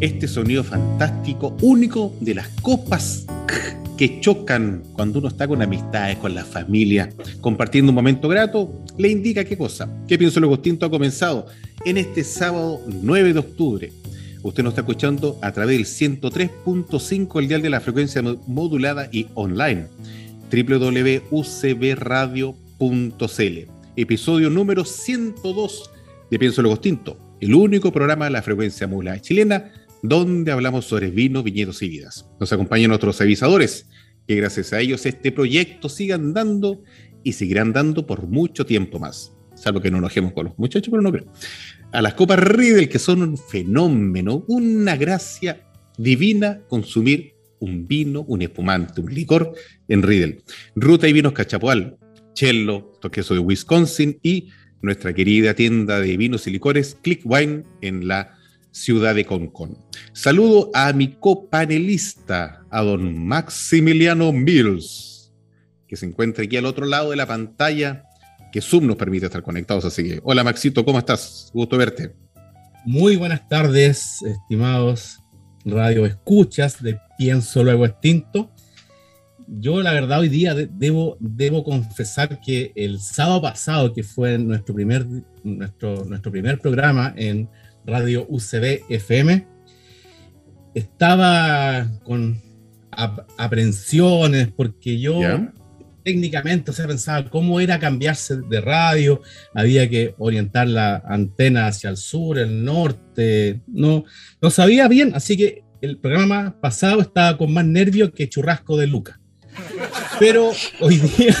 Este sonido fantástico, único de las copas que chocan cuando uno está con amistades, con la familia, compartiendo un momento grato, le indica qué cosa. ¿Qué pienso lo Tinto ha comenzado en este sábado 9 de octubre? Usted nos está escuchando a través del 103.5, el dial de la frecuencia modulada y online. www.ucbradio.cl. Episodio número 102 de Pienso lo Tinto, el único programa de la frecuencia modulada chilena donde hablamos sobre vino, viñedos y vidas. Nos acompañan nuestros avisadores, que gracias a ellos este proyecto siga andando y seguirá andando por mucho tiempo más. Salvo que no enojemos con los muchachos, pero no creo. A las copas Riedel, que son un fenómeno, una gracia divina consumir un vino, un espumante, un licor en Riedel. Ruta y vinos Cachapoal, Cello, Toqueso de Wisconsin y nuestra querida tienda de vinos y licores Click Wine en la ciudad de Concón. Saludo a mi copanelista, a don Maximiliano Mills, que se encuentra aquí al otro lado de la pantalla, que Zoom nos permite estar conectados. Así que, hola Maxito, ¿cómo estás? Gusto verte. Muy buenas tardes, estimados radio escuchas de Pienso Luego Extinto. Yo la verdad hoy día debo, debo confesar que el sábado pasado, que fue nuestro primer, nuestro, nuestro primer programa en Radio UCB FM, estaba con aprensiones porque yo técnicamente, o sea, pensaba cómo era cambiarse de radio, había que orientar la antena hacia el sur, el norte, no, no sabía bien, así que el programa pasado estaba con más nervio que churrasco de Luca. Pero hoy día,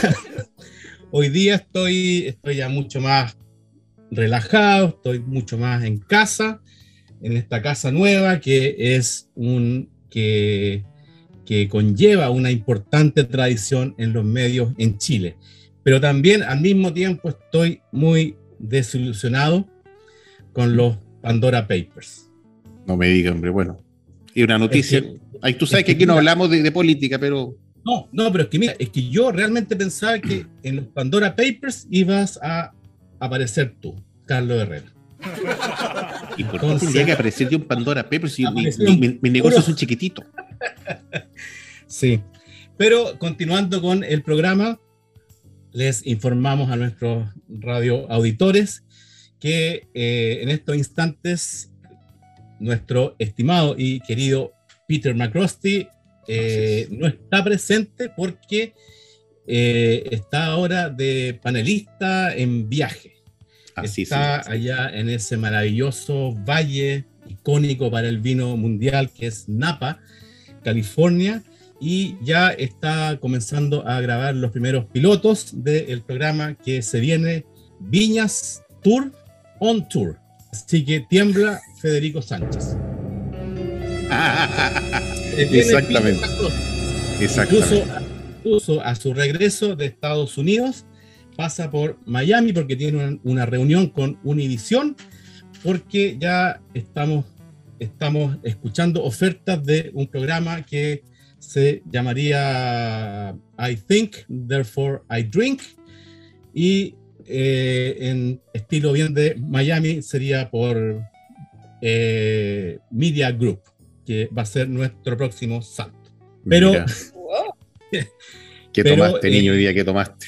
hoy día estoy, estoy ya mucho más relajado, estoy mucho más en casa, en esta casa nueva que es un que, que conlleva una importante tradición en los medios en Chile. Pero también al mismo tiempo estoy muy desilusionado con los Pandora Papers. No me diga, hombre, bueno. Y una noticia. Ay, tú sabes que, aquí no hablamos de, de, política, pero. No, no, pero es que mira, es que yo realmente pensaba que en los Pandora Papers ibas a aparecer tú, Carlos Herrera. ¿Y por qué tendría que aparecer yo en Pandora Papers si mi, mi, mi, negocio es un chiquitito? Sí, pero continuando con el programa, les informamos a nuestros radio auditores que eh, en estos instantes nuestro estimado y querido Peter McCrosty eh, no está presente porque eh, está ahora de panelista en viaje. Así está allá en ese maravilloso valle icónico para el vino mundial que es Napa, California, y ya está comenzando a grabar los primeros pilotos del programa que se viene Viñas Tour on Tour. Así que tiembla Federico Sánchez. Exactamente. Exactamente. incluso a su regreso de Estados Unidos, pasa por Miami porque tiene una, reunión con Univision, porque ya estamos, estamos escuchando ofertas de un programa que se llamaría I Think, Therefore I Drink, y eh, en estilo bien de Miami sería por eh, Media Group, que va a ser nuestro próximo salto. Pero... ¿Qué tomaste, niño, hoy día? ¿Qué tomaste?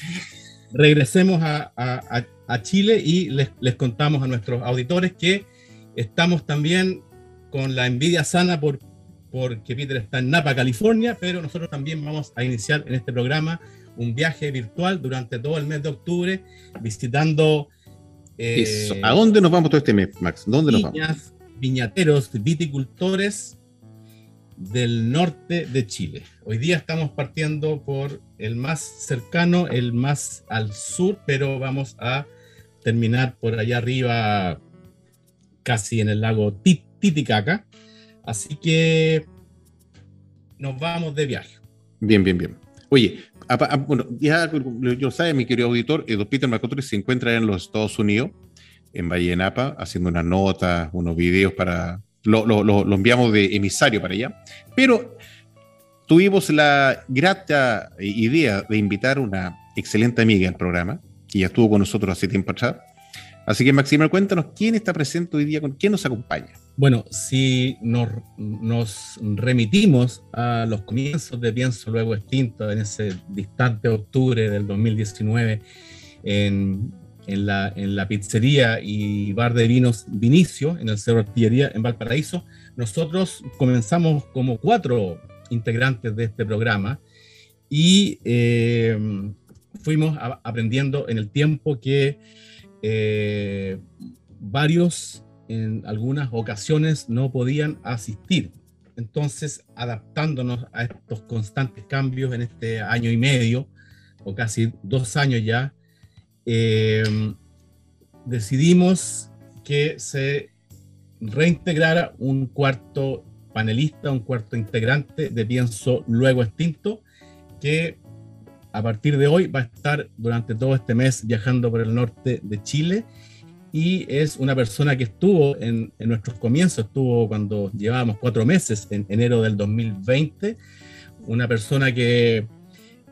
regresemos a, Chile y les, contamos a nuestros auditores que estamos también con la envidia sana por porque Peter está en Napa, California, pero nosotros también vamos a iniciar en este programa un viaje virtual durante todo el mes de octubre, visitando... Eh, ¿A dónde nos vamos todo este mes, Max? ¿Dónde nos vamos? Viñateros, viticultores del norte de Chile. Hoy día estamos partiendo por el más cercano, el más al sur, pero vamos a terminar por allá arriba, casi en el lago Titicaca. Así que nos vamos de viaje. Bien, bien, bien. Oye, bueno, ya yo sabe, mi querido auditor, eh, don Peter Marcotori se encuentra en los Estados Unidos, en Valle Napa, haciendo unas notas, unos videos para. Lo, lo, enviamos de emisario para allá. Pero tuvimos la grata idea de invitar una excelente amiga al programa, que ya estuvo con nosotros hace tiempo atrás. Así que, Maximiliano, cuéntanos quién está presente hoy día, con quién nos acompaña. Bueno, si nos, nos, remitimos a los comienzos de Pienso Luego Extinto, en ese distante octubre del 2019, en, en, la, en la pizzería y bar de vinos Vinicio, en el Cerro Artillería, en Valparaíso, nosotros comenzamos como cuatro integrantes de este programa y eh, fuimos aprendiendo en el tiempo que eh, varios en algunas ocasiones no podían asistir. Entonces, adaptándonos a estos constantes cambios en este año y medio, o casi dos años ya, eh, decidimos que se reintegrara un cuarto panelista, un cuarto integrante de Pienso Luego Extinto, que a partir de hoy va a estar durante todo este mes viajando por el norte de Chile y es una persona que estuvo en, nuestros comienzos, estuvo cuando llevábamos cuatro meses, en enero del 2020, una persona que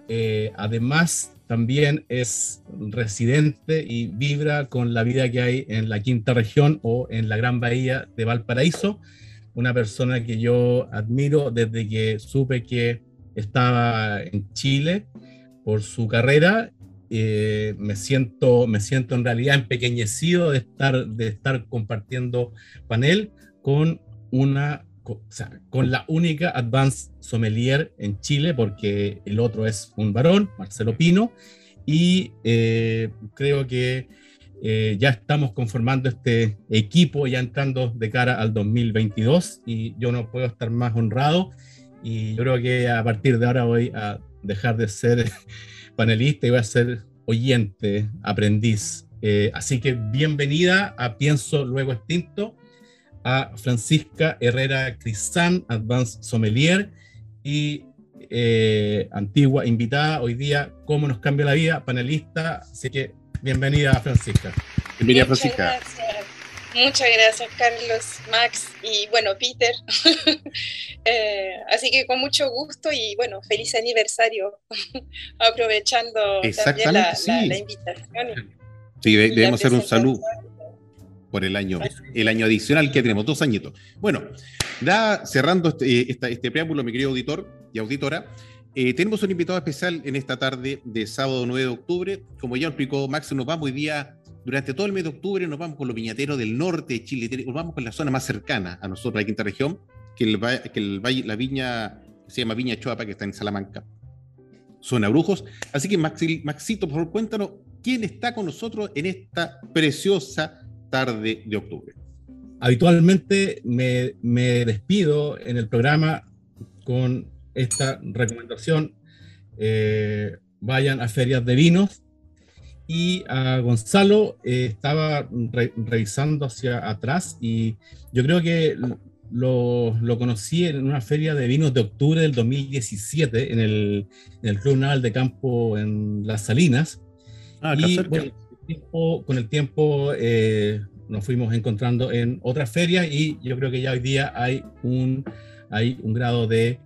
eh, además también es residente y vibra con la vida que hay en la quinta región o en la gran bahía de Valparaíso, una persona que yo admiro desde que supe que estaba en Chile por su carrera eh, me, siento, me siento en realidad empequeñecido de estar, de estar compartiendo panel con una con la única Advanced Sommelier en Chile, porque el otro es un varón, Marcelo Pino, y eh, creo que eh, ya estamos conformando este equipo, ya entrando de cara al 2022, y yo no puedo estar más honrado, y yo creo que a partir de ahora voy a dejar de ser panelista y voy a ser oyente, aprendiz. Eh, así que bienvenida a Pienso Luego Extinto, a Francisca Herrera Cristán, Advanced Sommelier y eh, antigua invitada hoy día, ¿Cómo nos cambia la vida? Panelista. Así que bienvenida, Francisca. Bienvenida, Francisca. Muchas gracias, Carlos, Max y bueno, Peter. Eh, así que con mucho gusto y bueno, feliz aniversario, aprovechando también la, invitación. Sí, debemos hacer un saludo por el año, el año adicional que tenemos, dos añitos. Bueno, da, cerrando este, este preámbulo, mi querido auditor y auditora, eh, tenemos un invitado especial en esta tarde de sábado 9 de octubre. Como ya explicó Max, nos vamos hoy día durante todo el mes de octubre nos vamos con los viñateros del norte de Chile, nos vamos con la zona más cercana a nosotros, la quinta región, que, el, que el, la viña se llama Viña Choapa, que está en Salamanca, zona Brujos. Así que Maxito, por favor, cuéntanos quién está con nosotros en esta preciosa tarde de octubre. Habitualmente me, me despido en el programa con esta recomendación. Eh, vayan a ferias de vinos, y a Gonzalo eh, estaba revisando hacia atrás y yo creo que lo, lo, conocí en una feria de vinos de octubre del 2017 en el, en el Club Naval de Campo en Las Salinas. Ah, y con el tiempo eh, nos fuimos encontrando en otras ferias y yo creo que ya hoy día hay un, hay un grado de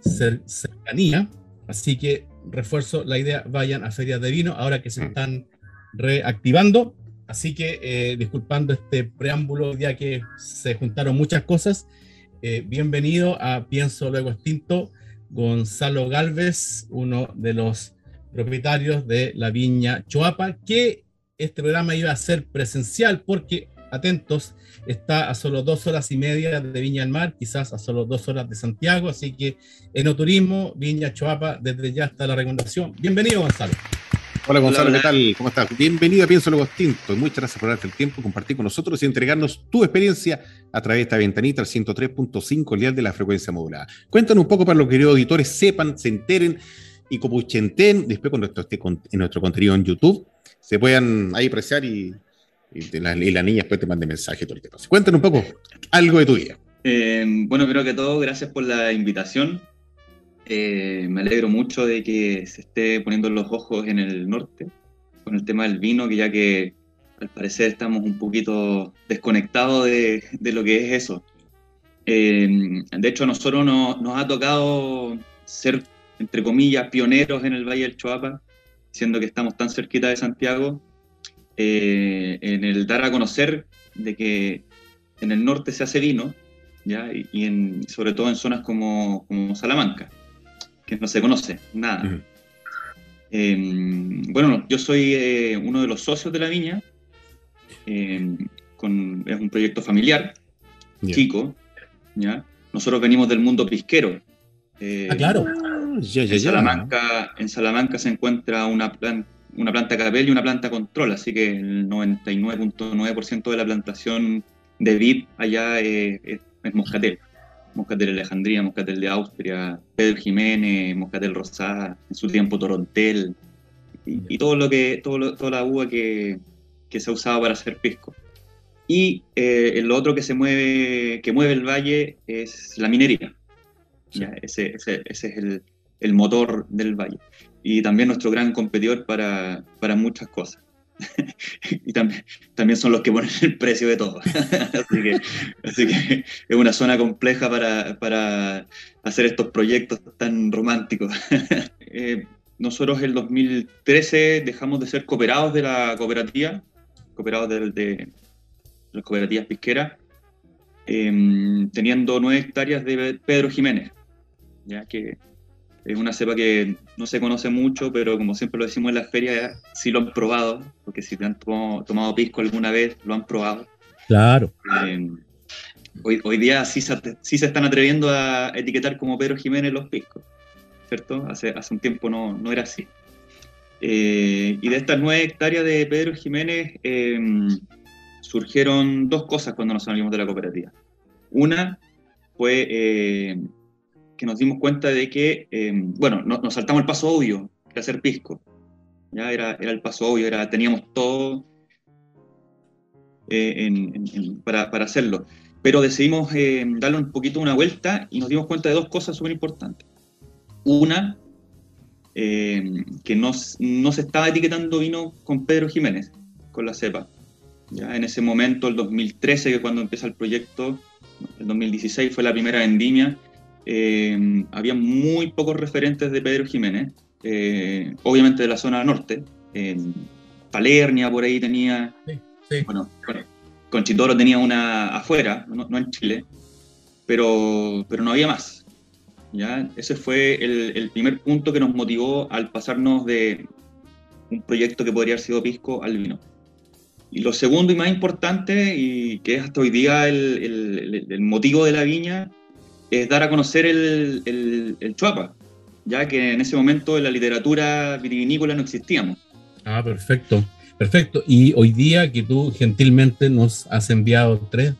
cercanía. Así que refuerzo la idea, vayan a ferias de vino ahora que se mm. están reactivando. Así que eh, disculpando este preámbulo, ya que se juntaron muchas cosas, eh, bienvenido a Pienso Luego Extinto, Gonzalo Galvez, uno de los propietarios de la viña Choapa, que este programa iba a ser presencial porque, atentos, está a solo dos horas y media de Viña del Mar, quizás a solo dos horas de Santiago, así que Enoturismo, Viña Choapa, desde ya está la recomendación. Bienvenido, Gonzalo. Hola Gonzalo, ¿qué tal? ¿Cómo estás? Bienvenido a Pienso Luego Tinto. Muchas gracias por darte el tiempo, compartir con nosotros y entregarnos tu experiencia a través de esta ventanita al 103.5 el de la frecuencia modulada. Cuéntanos un poco para los queridos auditores sepan, se enteren y como chenten, después esté en nuestro contenido en YouTube, se puedan ahí apreciar y, la, niña después te mande mensaje todo el tiempo. Cuéntanos un poco algo de tu vida. Eh, bueno, primero que todo, gracias por la invitación. Eh, me alegro mucho de que se esté poniendo los ojos en el norte con el tema del vino, que ya que al parecer estamos un poquito desconectados de, lo que es eso. Eh, de hecho, a nosotros nos ha tocado ser, entre comillas, pioneros en el Valle del Choapa, siendo que estamos tan cerquita de Santiago, en el dar a conocer de que en el norte se hace vino, ¿ya? y, en, sobre todo en zonas como, como Salamanca, que no se conoce nada. Em, bueno, yo soy eh, uno de los socios de la viña, em, con, es un proyecto familiar, chico, ¿ya? Nosotros venimos del mundo pisquero. Eh, ah, claro. En, Salamanca, en Salamanca se encuentra una, una planta capel y una planta control, así que el 99.9% de la plantación de vid allá es es Moscatel. Moscatel de Alejandría, Moscatel de Austria, Pedro Jiménez, Moscatel Rosada, en su tiempo Torontel, y, todo lo que, todo toda la uva que, que, se ha usado para hacer pisco. Y eh, lo otro que se mueve, que mueve el valle es la minería. ese, ese, ese, es el, el, motor del valle. Y también nuestro gran competidor para, para muchas cosas. y también, también son los que ponen el precio de todo. así, que, es una zona compleja para, para hacer estos proyectos tan románticos. eh, nosotros el 2013 dejamos de ser cooperados de la cooperativa, cooperados de, de las cooperativas pisqueras, em, teniendo nueve hectáreas de Pedro Jiménez, ya que es una cepa que no se conoce mucho, pero como siempre lo decimos en las ferias, sí lo han probado, porque si te han tomado, pisco alguna vez, lo han probado. Claro. Eh, hoy, hoy, día sí se, sí se, están atreviendo a etiquetar como Pedro Jiménez los piscos, ¿cierto? Hace, hace un tiempo no, no era así. Eh, y de estas nueve hectáreas de Pedro Jiménez eh, surgieron dos cosas cuando nos salimos de la cooperativa. Una fue que nos dimos cuenta de que, em, bueno, nos saltamos el paso obvio, que era hacer pisco. Ya era, era el paso obvio, era, teníamos todo eh, para, para, hacerlo. Pero decidimos em, darle un poquito una vuelta y nos dimos cuenta de dos cosas súper importantes. Una, em, que no, no, se estaba etiquetando vino con Pedro Jiménez, con la cepa. Ya en ese momento, el 2013, que cuando empieza el proyecto, el 2016 fue la primera vendimia, eh, había muy pocos referentes de Pedro Jiménez, eh, obviamente de la zona norte. en Palernia por ahí tenía, bueno, Conchitoro tenía una afuera, no, en Chile, pero, pero no había más. ¿ya? Ese fue el, el, primer punto que nos motivó al pasarnos de un proyecto que podría haber sido Pisco al vino. Y lo segundo y más importante, y que es hasta hoy día el, el, el motivo de la viña, es dar a conocer el, el, chuapa, ya que en ese momento en la literatura vitivinícola no existíamos. Ah, perfecto, perfecto. Y hoy día que tú gentilmente nos has enviado tres,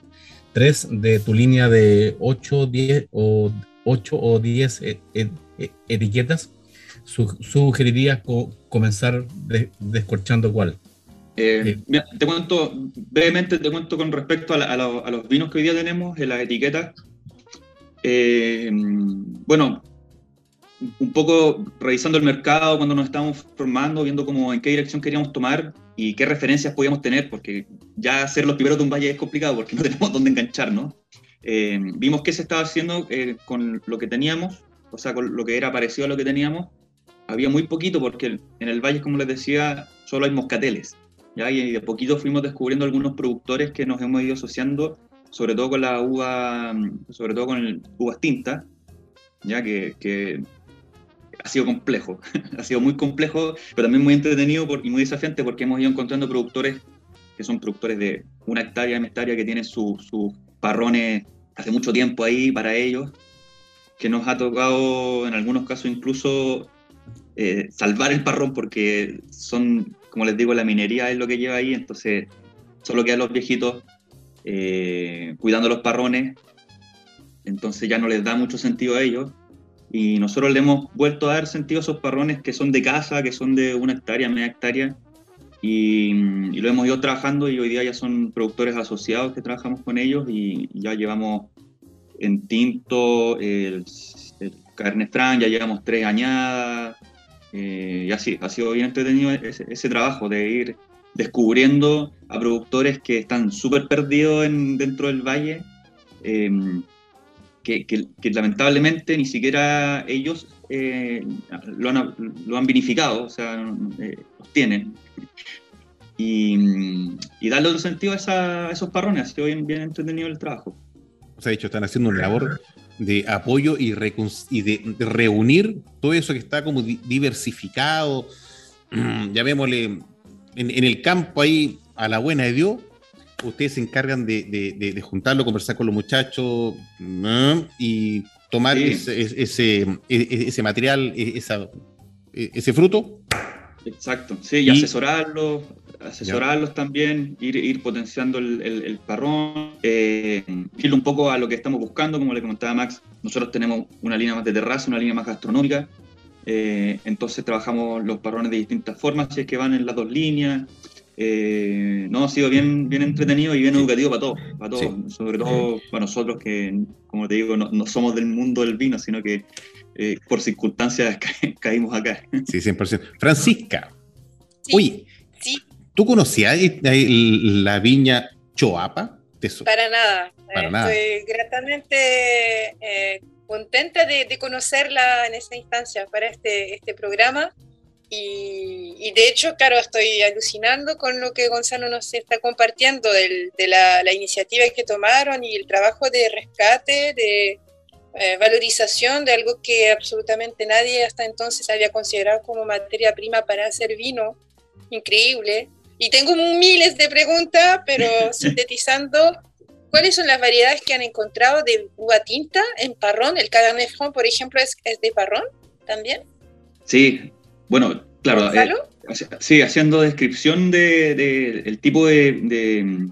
tres de tu línea de 8, 10 o 8 o 10 e, e, e, etiquetas, sugerirías comenzar descorchando cuál? Eh, mira, te cuento, brevemente te cuento con respecto a, a, los vinos que hoy día tenemos en las etiquetas. Eh, bueno, un poco revisando el mercado cuando nos estábamos formando, viendo cómo en qué dirección queríamos tomar y qué referencias podíamos tener, porque ya ser los primeros de un valle es complicado porque no tenemos dónde engancharnos. Eh, vimos qué se estaba haciendo eh, con lo que teníamos, o sea, con lo que era parecido a lo que teníamos. Había muy poquito porque en el valle, como les decía, solo hay moscateles. ¿ya? Y de poquito fuimos descubriendo algunos productores que nos hemos ido asociando sobre todo con la uva, sobre todo con el uvas tinta, ya que, ha sido complejo, ha sido muy complejo, pero también muy entretenido y muy desafiante porque hemos ido encontrando productores que son productores de una hectárea, una hectárea que tienen sus parrones hace mucho tiempo ahí para ellos, que nos ha tocado en algunos casos incluso eh, salvar el parrón porque son, como les digo, la minería es lo que lleva ahí, entonces solo quedan los viejitos eh, cuidando los parrones, entonces ya no les da mucho sentido a ellos. Y nosotros le hemos vuelto a dar sentido a esos parrones que son de casa, que son de una hectárea, media hectárea, y, lo hemos ido trabajando y hoy día ya son productores asociados que trabajamos con ellos y ya llevamos en tinto el, carne frank, ya llevamos tres añadas, eh, y así, ha sido bien entretenido ese, trabajo de ir descubriendo a productores que están súper perdidos en, dentro del valle, em, que, lamentablemente ni siquiera ellos eh, lo, han, lo, han, vinificado, o sea, eh, los tienen. Y, darle otro sentido a, esos parrones, ha sido bien, bien entretenido el trabajo. O sea, de hecho, están haciendo una labor de apoyo y, y de, reunir todo eso que está como diversificado, llamémosle, en, en, el campo ahí a la buena de Dios, ustedes se encargan de, de, juntarlo, conversar con los muchachos y tomar ese, ese, ese, material, e, e, ese fruto. Exacto, sí, y, asesorarlo, asesorarlos también, ir, ir potenciando el, el, parrón, eh, irle un poco a lo que estamos buscando, como le comentaba Max, nosotros tenemos una línea más de terraza, una línea más gastronómica, eh, entonces trabajamos los parrones de distintas formas, si es que van en las dos líneas. Eh, no, ha sido bien, bien entretenido y bien educativo para todos, para todos, sobre todo para nosotros que, como te digo, no, no somos del mundo del vino, sino que eh, por circunstancias caímos acá. Sí, 100%. Francisca, oye, sí. ¿Tú conocías la viña Choapa? Para nada. Para nada. Estoy gratamente eh, contenta de, conocerla en esta instancia para este, este programa. Y, de hecho, claro, estoy alucinando con lo que Gonzalo nos está compartiendo de la, la, iniciativa que tomaron y el trabajo de rescate, de eh, valorización de algo que absolutamente nadie hasta entonces había considerado como materia prima para hacer vino. Increíble. Y tengo miles de preguntas, pero sintetizando, ¿cuáles son las variedades que han encontrado de uva tinta en Parrón? El Cabernet Franc, por ejemplo, es, de Parrón también. Sí, bueno, claro. Eh, sí, haciendo descripción del de, tipo de,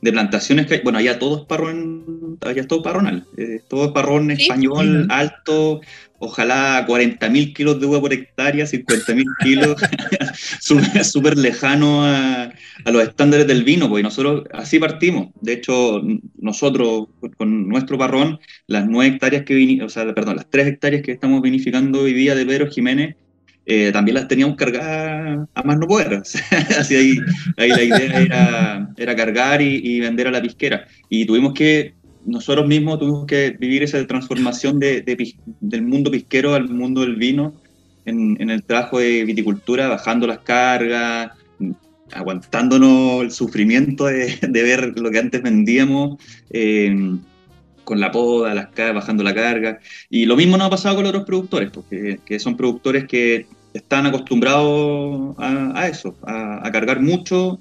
de, plantaciones que hay. Bueno, allá todo es parrón, allá todo parronal. Eh, todo es parrón español, alto, ojalá 40.000 kilos de uva por hectárea, 50.000 kilos, súper lejano a, los estándares del vino, porque nosotros así partimos. De hecho, nosotros con nuestro parrón, las 9 hectáreas que o sea, perdón, las 3 hectáreas que estamos vinificando hoy día de Pedro Jiménez, eh, también las teníamos cargadas a más no poder. así ahí, ahí, la idea era, era cargar y, y vender a la pisquera. Y tuvimos que nosotros mismos tuvimos que vivir esa transformación de, del mundo pisquero al mundo del vino en, el trabajo de viticultura, bajando las cargas, aguantándonos el sufrimiento de, ver lo que antes vendíamos, eh, con la poda, las bajando la carga. Y lo mismo nos ha pasado con los otros productores, porque que son productores que están acostumbrados a, eso, a cargar mucho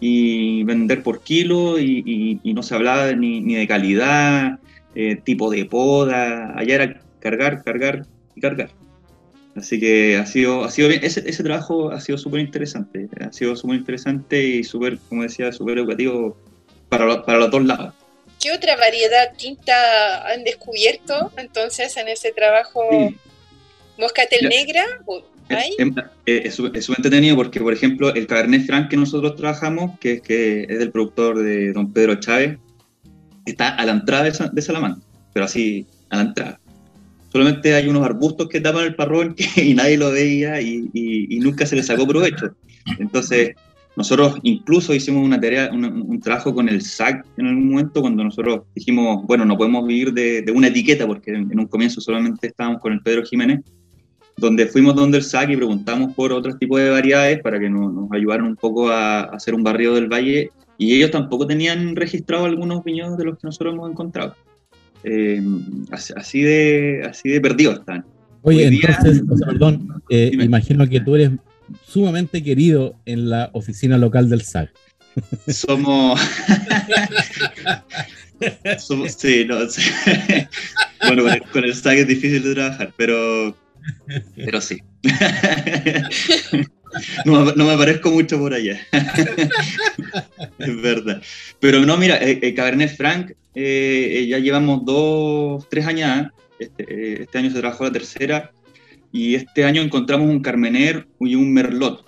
y vender por kilo y, no se hablaba ni, ni de calidad, eh, tipo de poda, allá era cargar, cargar y cargar. Así que ha sido, ha sido bien, ese, ese trabajo ha sido súper interesante, ha sido súper interesante y súper, como decía, súper educativo para, para los dos lados. ¿Qué otra variedad tinta han descubierto entonces en ese trabajo? ¿Moscatel negra? Eh, es súper entretenido porque, por ejemplo, el Cabernet Franc que nosotros trabajamos, que es, que es del productor de don Pedro Chávez, está a la entrada de, Salamanca, pero así, a la entrada. Solamente hay unos arbustos que tapan el parrón y nadie lo veía y, nunca se le sacó provecho. Entonces, nosotros incluso hicimos una tarea, un, trabajo con el SAC en algún momento cuando nosotros dijimos, bueno, no podemos vivir de, de una etiqueta porque en, en, un comienzo solamente estábamos con el Pedro Jiménez donde fuimos donde el SAC y preguntamos por otros tipos de variedades para que nos, nos ayudaran un poco a, hacer un barrio del valle y ellos tampoco tenían registrado algunos viñedos de los que nosotros hemos encontrado. Eh, así, de, así de perdidos están. Oye, entonces, perdón, eh, imagino que tú eres sumamente querido en la oficina local del SAC. Somos... Somos sí, no, sí. bueno, con el, con el SAC es difícil de trabajar, pero pero sí. no, me parezco mucho por allá. es verdad. Pero no, mira, eh, eh Cabernet Franc, eh, ya llevamos dos, tres años. Este, este, año se trabajó la tercera. Y este año encontramos un Carmener y un Merlot.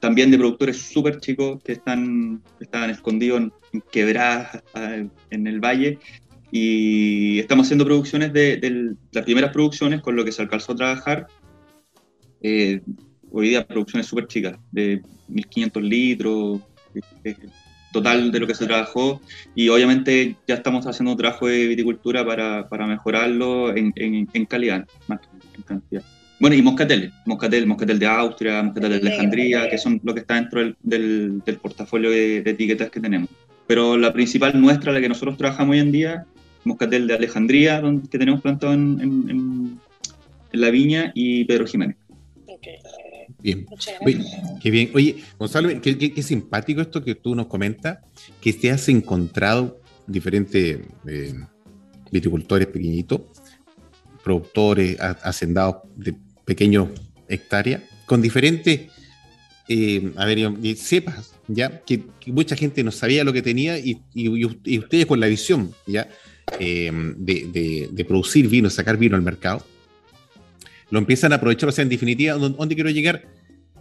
también de productores súper chicos que están, están escondidos en, quebradas en el valle y estamos haciendo producciones de, las primeras producciones con lo que se alcanzó a trabajar. Eh, hoy día producciones súper chicas, de 1500 litros, total de lo que se trabajó. Y obviamente ya estamos haciendo un trabajo de viticultura para, para mejorarlo en, en, calidad, más que en cantidad. Bueno, y moscatel, moscatel, moscatel de Austria, moscatel de Alejandría, que son lo que está dentro del, del, portafolio de, de, etiquetas que tenemos. Pero la principal nuestra, la que nosotros trabajamos hoy en día, Moscatel de Alejandría, donde, que tenemos plantado en, en, la viña, y Pedro Jiménez. Bien. qué bien. Oye, Gonzalo, qué, simpático esto que tú nos comentas, que te has encontrado diferentes eh, viticultores pequeñitos, productores, hacendados de pequeños hectáreas, con diferentes, eh, a ver, cepas, ¿ya? Que, mucha gente no sabía lo que tenía y, y ustedes con la visión, ¿ya? Eh, de, producir vino, sacar vino al mercado, lo empiezan a aprovechar. O sea, en definitiva, ¿dónde quiero llegar?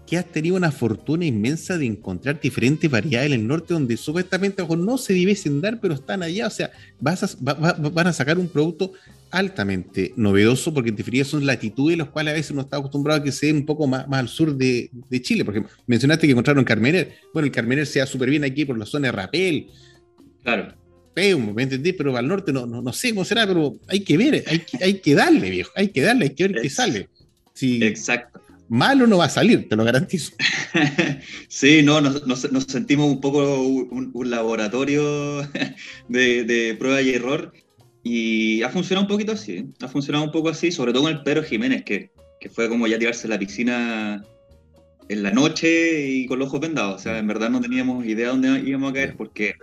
Que has tenido una fortuna inmensa de encontrar diferentes variedades en el norte donde supuestamente no se debiesen dar, pero están allá. O sea, vas van a sacar un producto altamente novedoso porque en definitiva son latitudes los cuales a veces uno está acostumbrado a que se den un poco más, al sur de, Chile. Porque mencionaste que encontraron Carmener. Bueno, el Carmener se da súper bien aquí por la zona de Rapel. Claro ¿me entendí? Pero al norte no, no, sé cómo será, pero hay que ver, hay que, hay que darle, viejo, hay que darle, hay que ver qué sale. Si Exacto. Malo no va a salir, te lo garantizo. sí, no, nos, nos, sentimos un poco un, laboratorio de, de, prueba y error y ha funcionado un poquito así, ha funcionado un poco así, sobre todo con el Pedro Jiménez, que, que fue como ya tirarse a la piscina en la noche y con los ojos vendados. O sea, en verdad no teníamos idea de dónde íbamos a caer porque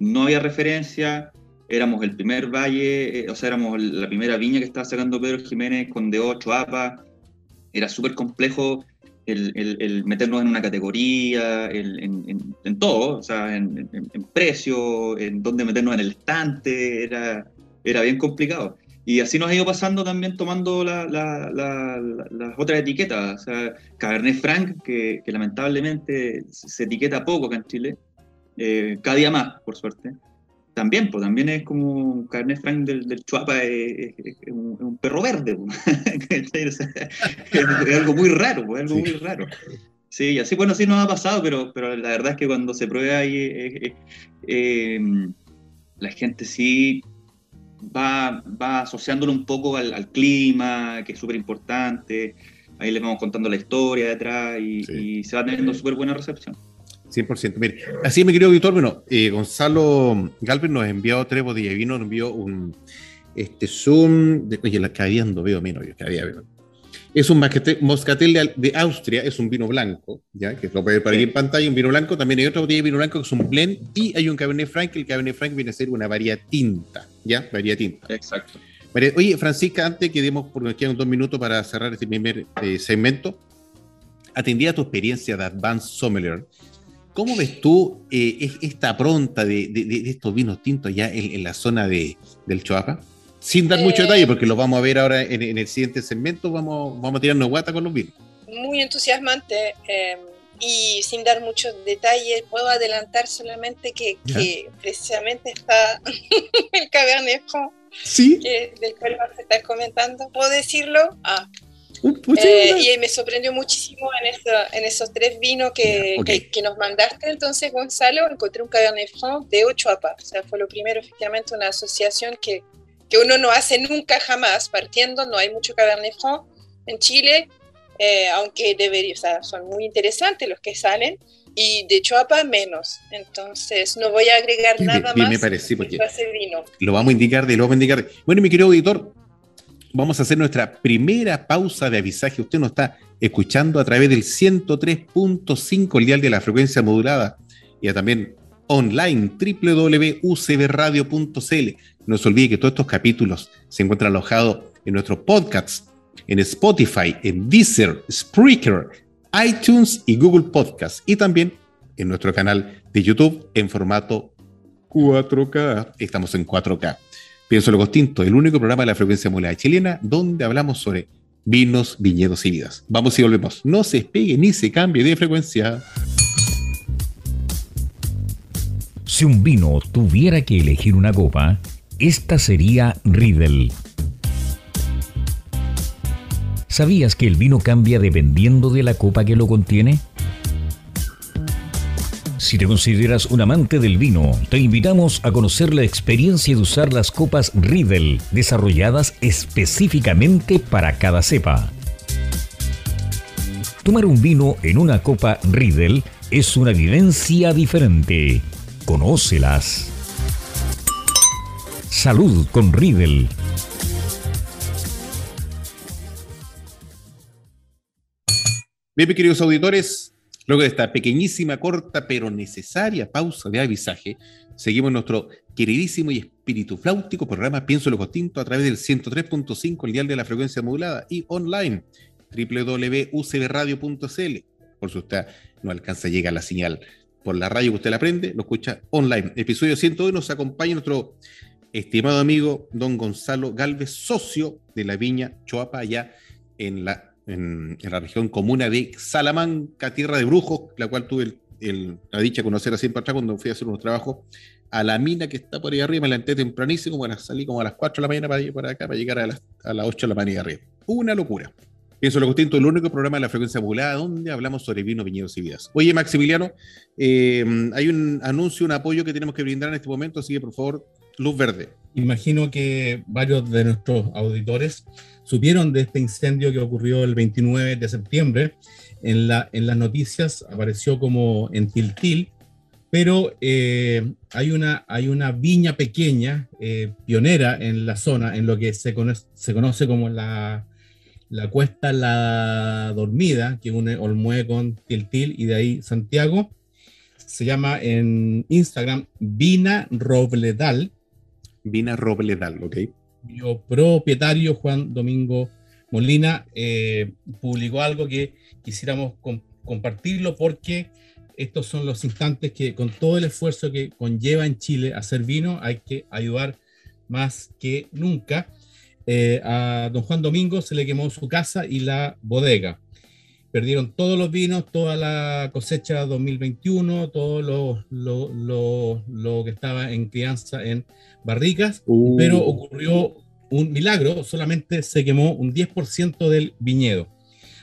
no había referencia, éramos el primer valle, eh, o sea, éramos la primera viña que estaba sacando Pedro Jiménez con de 8 APA, era súper complejo el, meternos en una categoría, en, todo, o sea, en, precio, en dónde meternos en el estante, era, era bien complicado. Y así nos ha ido pasando también tomando las otras etiquetas. O sea, Cabernet Franc, que, que, lamentablemente se etiqueta poco acá en Chile, eh, cada día más, por suerte. También, pues también es como un carnet frank del, del Chuapa, es, un, perro verde. es, algo muy raro, pues, algo muy raro. Sí, así, bueno, sí nos ha pasado, pero, pero la verdad es que cuando se prueba ahí, eh, eh, la gente sí va, va asociándolo un poco al, clima, que es súper importante. Ahí le vamos contando la historia detrás y, y se va teniendo súper buena recepción. 100%. Mire, así mi querido auditor, bueno, eh, Gonzalo Galvez nos enviado tres botellas de vino, nos envió un este Zoom, de, oye, la que había veo menos, que había Es un moscatel de, Austria, es un vino blanco, ya que lo puede ver aquí en pantalla, un vino blanco, también hay otra botella de vino blanco que es un blend, y hay un Cabernet Franc, el Cabernet Franc viene a ser una variedad tinta, ¿ya? Variedad tinta. Exacto. oye, Francisca, antes que demos, porque nos quedan dos minutos para cerrar este primer eh, segmento, atendía a tu experiencia de Advanced Sommelier, ¿Cómo ves tú eh, esta pronta de, estos vinos tintos ya en, la zona de, del Choapa? Sin dar mucho detalle, porque lo vamos a ver ahora en, el siguiente segmento, vamos, vamos a tirarnos guata con los vinos. Muy entusiasmante em, y sin dar muchos detalles, puedo adelantar solamente que, precisamente está el Cabernet Franc, ¿Sí? del cual se está comentando. ¿Puedo decirlo? Ah, eh, y me sorprendió muchísimo en, en esos tres vinos que, que, nos mandaste. Entonces, Gonzalo, encontré un Cabernet Franc de 8 APA. O sea, fue lo primero, efectivamente, una asociación que, que uno no hace nunca jamás. Partiendo, no hay mucho Cabernet Franc en Chile, eh, aunque debería, o sea, son muy interesantes los que salen. Y de Choapa menos. Entonces, no voy a agregar nada más. Me parece, porque vino. Lo vamos a indicar de, lo vamos a indicar. Bueno, mi querido auditor, vamos a hacer nuestra primera pausa de avisaje. Usted nos está escuchando a través del 103.5, el dial de la frecuencia modulada, y también online www.ucbradio.cl. No se olvide que todos estos capítulos se encuentran alojados en nuestros podcasts en Spotify, en Deezer, Spreaker, iTunes y Google Podcast. Y también en nuestro canal de YouTube en formato 4K. Estamos en 4K. Pienso lo Costinto, el único programa de la frecuencia modulada chilena donde hablamos sobre vinos, viñedos y vidas. Vamos y volvemos. No se despegue ni se cambie de frecuencia. Si un vino tuviera que elegir una copa, esta sería Riedel. ¿Sabías que el vino cambia dependiendo de la copa que lo contiene? Si te consideras un amante del vino, te invitamos a conocer la experiencia de usar las copas Riedel, desarrolladas específicamente para cada cepa. Tomar un vino en una copa Riedel es una vivencia diferente. Conócelas. Salud con Riedel. Bien, queridos auditores, Luego de esta pequeñísima, corta, pero necesaria pausa de avisaje, seguimos nuestro queridísimo y espíritu flautico programa Pienso lo Costinto a través del 103.5, el dial de la frecuencia modulada, y online, www.ucbradio.cl. Por si usted no alcanza a llegar a la señal por la radio que usted la aprende, lo escucha online. Episodio 102 nos acompaña nuestro estimado amigo don Gonzalo Galvez, socio de la Viña Choapa, allá en la en, la región comuna de Salamanca, tierra de brujos, la cual tuve la dicha de conocer así para atrás cuando fui a hacer unos trabajos a la mina que está por ahí arriba, me levanté tempranísimo, bueno, salí como a las 4 de la mañana para ir para acá, para llegar a las, a las 8 de la mañana arriba. Una locura. Pienso lo distinto, el único programa de la frecuencia modulada donde hablamos sobre vino, viñedos y vidas. Oye, Maximiliano, eh, hay un anuncio, un apoyo que tenemos que brindar en este momento, así que por favor, luz verde. Imagino que varios de nuestros auditores supieron de este incendio que ocurrió el 29 de septiembre. En, la, en las noticias apareció como en Tiltil, pero eh, hay, una, hay una viña pequeña, eh, pionera en la zona, en lo que se conoce, se conoce como la, la Cuesta La Dormida, que une Olmué con Tiltil y de ahí Santiago. Se llama en Instagram Vina Robledal. Vina Robledal, ok cuyo propietario, Juan Domingo Molina, eh, publicó algo que quisiéramos compartirlo porque estos son los instantes que con todo el esfuerzo que conlleva en Chile hacer vino, hay que ayudar más que nunca. Eh, a don Juan Domingo se le quemó su casa y la bodega. Perdieron todos los vinos, toda la cosecha 2021, todo lo, lo, lo, que estaba en crianza en barricas, uh. pero ocurrió un milagro, solamente se quemó un 10% del viñedo.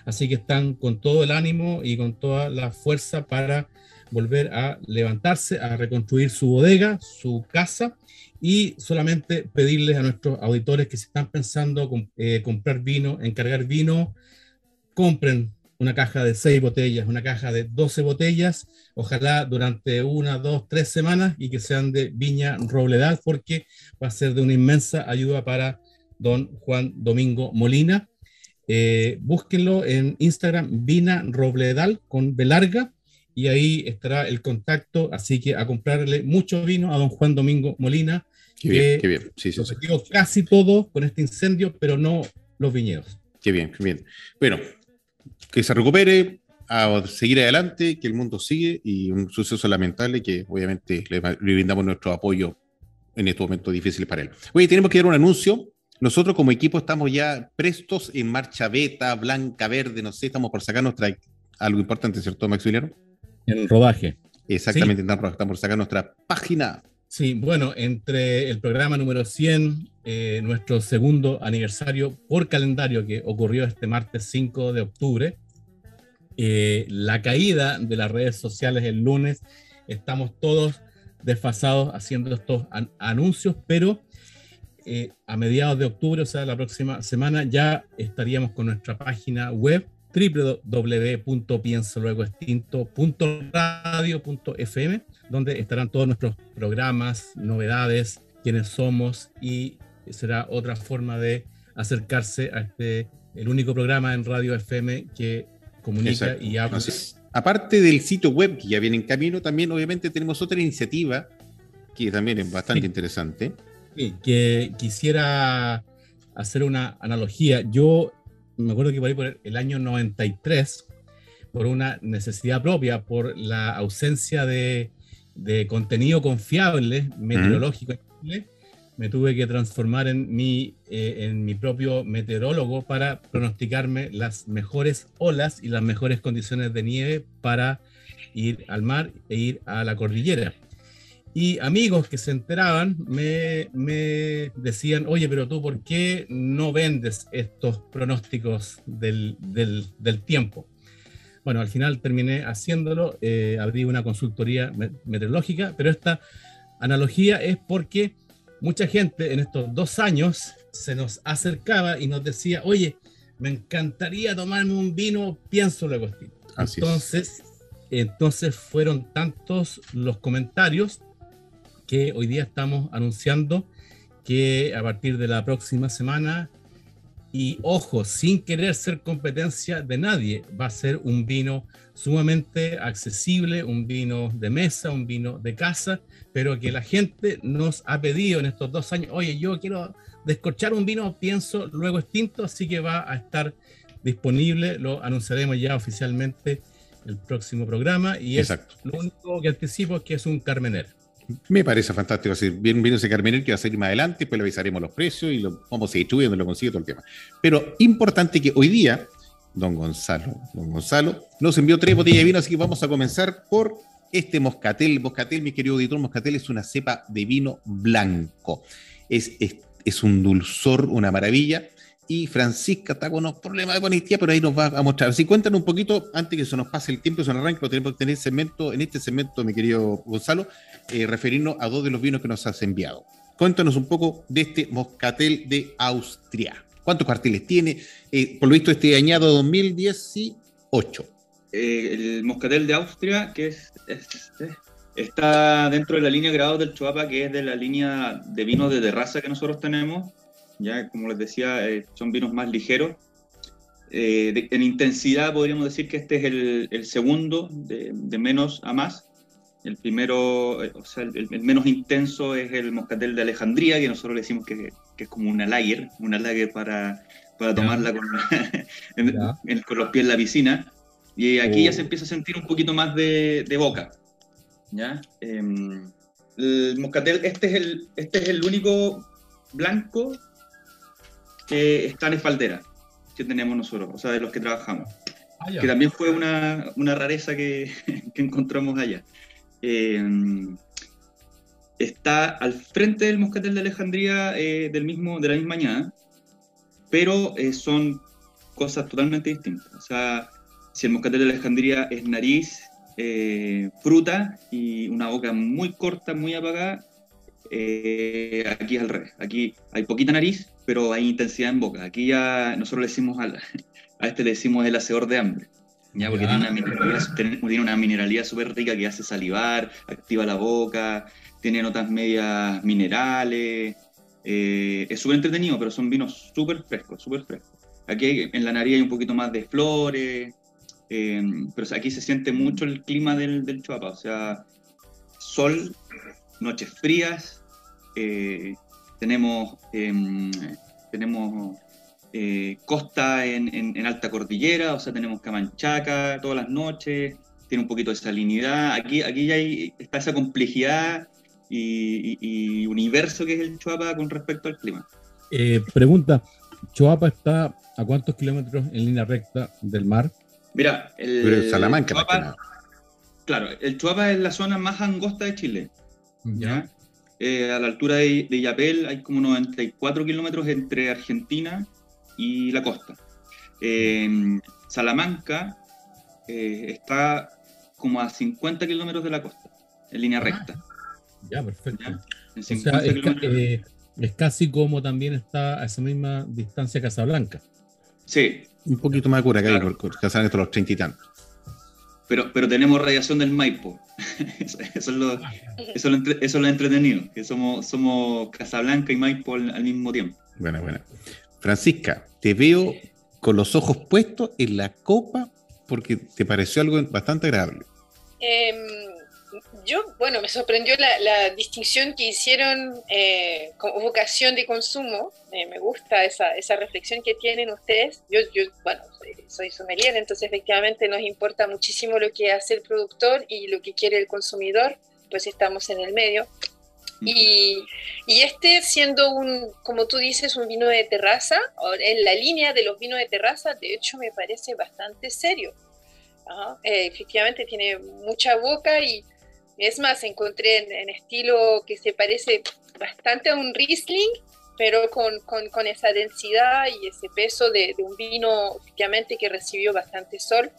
Así que están con todo el ánimo y con toda la fuerza para volver a levantarse, a reconstruir su bodega, su casa y solamente pedirles a nuestros auditores que si están pensando eh, comprar vino, encargar vino, compren una caja de 6 botellas, una caja de 12 botellas, ojalá durante una, dos, tres semanas y que sean de Viña Robledal, porque va a ser de una inmensa ayuda para don Juan Domingo Molina. Eh, búsquenlo en Instagram, Vina Robledal con B larga, y ahí estará el contacto. Así que a comprarle mucho vino a don Juan Domingo Molina. Qué bien, qué bien. Sí, sí, casi todo con este incendio, pero no los viñedos. Qué bien, qué bien. Bueno, que se recupere, a seguir adelante, que el mundo sigue y un suceso lamentable que obviamente le, brindamos nuestro apoyo en estos momentos difíciles para él. Oye, tenemos que dar un anuncio. Nosotros como equipo estamos ya prestos en marcha beta, blanca, verde, no sé, estamos por sacar nuestra... Algo importante, ¿cierto, Maximiliano? En rodaje. Exactamente, estamos por sacar nuestra página. Sí, bueno, entre el programa número 100, eh, nuestro segundo aniversario por calendario que ocurrió este martes 5 de octubre, eh, la caída de las redes sociales el lunes, estamos todos desfasados haciendo estos anuncios, pero eh, a mediados de octubre, o sea, la próxima semana, ya estaríamos con nuestra página web www.piensoluegoextinto.radio.fm, donde estarán todos nuestros programas, novedades, quiénes somos y será otra forma de acercarse a este, el único programa en Radio FM que comunica y habla. Aparte del sitio web que ya viene en camino, también obviamente tenemos otra iniciativa que también es bastante interesante. Sí, que quisiera hacer una analogía. Yo me acuerdo que por el año 93, por una necesidad propia, por la ausencia de, de contenido confiable meteorológico me tuve que transformar en mi, eh, en mi propio meteorólogo para pronosticarme las mejores olas y las mejores condiciones de nieve para ir al mar e ir a la cordillera. Y amigos que se enteraban me, me decían, oye, pero tú, ¿por qué no vendes estos pronósticos del, del, del tiempo? Bueno, al final terminé haciéndolo, eh, abrí una consultoría meteorológica, pero esta analogía es porque mucha gente en estos dos años se nos acercaba y nos decía, oye, me encantaría tomarme un vino, pienso luego. entonces, entonces fueron tantos los comentarios que hoy día estamos anunciando que a partir de la próxima semana, y ojo, sin querer ser competencia de nadie, va a ser un vino sumamente accesible, un vino de mesa, un vino de casa, pero que la gente nos ha pedido en estos dos años, oye, yo quiero descorchar un vino, pienso, luego extinto, así que va a estar disponible, lo anunciaremos ya oficialmente el próximo programa y es lo único que anticipo es que es un Carmener. Me parece fantástico. Así, bien, ese Carmener que va a salir más adelante, pues le avisaremos los precios y lo vamos a distribuyendo, lo consigue todo el tema. Pero importante que hoy día, don Gonzalo, don Gonzalo, nos envió tres botellas de vino, así que vamos a comenzar por este moscatel. Moscatel, mi querido auditor, moscatel es una cepa de vino blanco. Es, es, es un dulzor, una maravilla y Francisca está con unos problemas de conectividad, pero ahí nos va a mostrar. Así cuéntanos un poquito, antes que se nos pase el tiempo, se nos arranque, tenemos que tener segmento, en este segmento, mi querido Gonzalo, eh, referirnos a dos de los vinos que nos has enviado. Cuéntanos un poco de este moscatel de Austria. ¿Cuántos carteles tiene? Eh, por lo visto, este añado 2018. Eh, el moscatel de Austria, que es, está dentro de la línea grado del Chuapa, que es de la línea de vinos de terraza que nosotros tenemos ya como les decía, eh, son vinos más ligeros. Eh, en intensidad podríamos decir que este es el, segundo de, menos a más. El primero, eh, o sea, el, menos intenso es el moscatel de Alejandría, que nosotros le decimos que, es como una lager, una lager para, para tomarla con, con, los pies en la piscina. Y aquí ya oh. se empieza a sentir un poquito más de, boca. ¿ya? Em, el moscatel, este es el, este es el único blanco que están en Faldera, que tenemos nosotros, o sea, de los que trabajamos. Ah, que también fue una, una rareza que, que, encontramos allá. Eh, está al frente del Moscatel de Alejandría eh, del mismo, de la misma añada, pero eh, son cosas totalmente distintas. O sea, si el Moscatel de Alejandría es nariz, fruta y una boca muy corta, muy apagada, aquí es al revés. Aquí hay poquita nariz, pero hay intensidad en boca. Aquí ya nosotros le decimos a, a este le decimos el hacedor de hambre. ¿ya? Porque tiene una mineralidad, tiene una mineralidad súper rica que hace salivar, activa la boca, tiene notas medias minerales. Eh, es súper entretenido, pero son vinos súper frescos, súper frescos. Aquí en la nariz hay un poquito más de flores, eh, pero aquí se siente mucho el clima del, del Chuapa, o sea, sol, noches frías, eh, tenemos, em, tenemos eh, costa en, alta cordillera, o sea, tenemos Camanchaca todas las noches, tiene un poquito de salinidad. Aquí, aquí ya hay, está esa complejidad y, universo que es el Chuapa con respecto al clima. Eh, pregunta, ¿Chuapa está a cuántos kilómetros en línea recta del mar? Mira, el, Salamanca, Claro, el Chuapa es la zona más angosta de Chile. ¿ya? Eh, a la altura de, de, Yapel hay como 94 kilómetros entre Argentina y la costa. Salamanca eh, está como a 50 kilómetros de la costa, en línea ah, recta. Ya, perfecto. Eh, es, casi como también está a esa misma distancia Casablanca. Sí. Un poquito más cura que hay, porque Casablanca los 30 y tantos pero, pero tenemos radiación del Maipo. eso, es lo, eso, es lo, entretenido, que somos, somos Casablanca y Maipo al, mismo tiempo. Bueno, bueno. Francisca, te veo con los ojos puestos en la copa porque te pareció algo bastante agradable. Em, yo, bueno, me sorprendió la, distinción que hicieron eh, con vocación de consumo. Eh, me gusta esa, esa, reflexión que tienen ustedes. Yo, yo bueno, soy, sommelier, entonces efectivamente nos importa muchísimo lo que hace el productor y lo que quiere el consumidor, pues estamos en el medio. Y, y, este siendo un, como tú dices, un vino de terraza, en la línea de los vinos de terraza, de hecho me parece bastante serio. Eh, efectivamente tiene mucha boca y es más, encontré en, estilo que se parece bastante a un Riesling, pero con, con, esa densidad y ese peso de, un vino efectivamente que recibió bastante sol,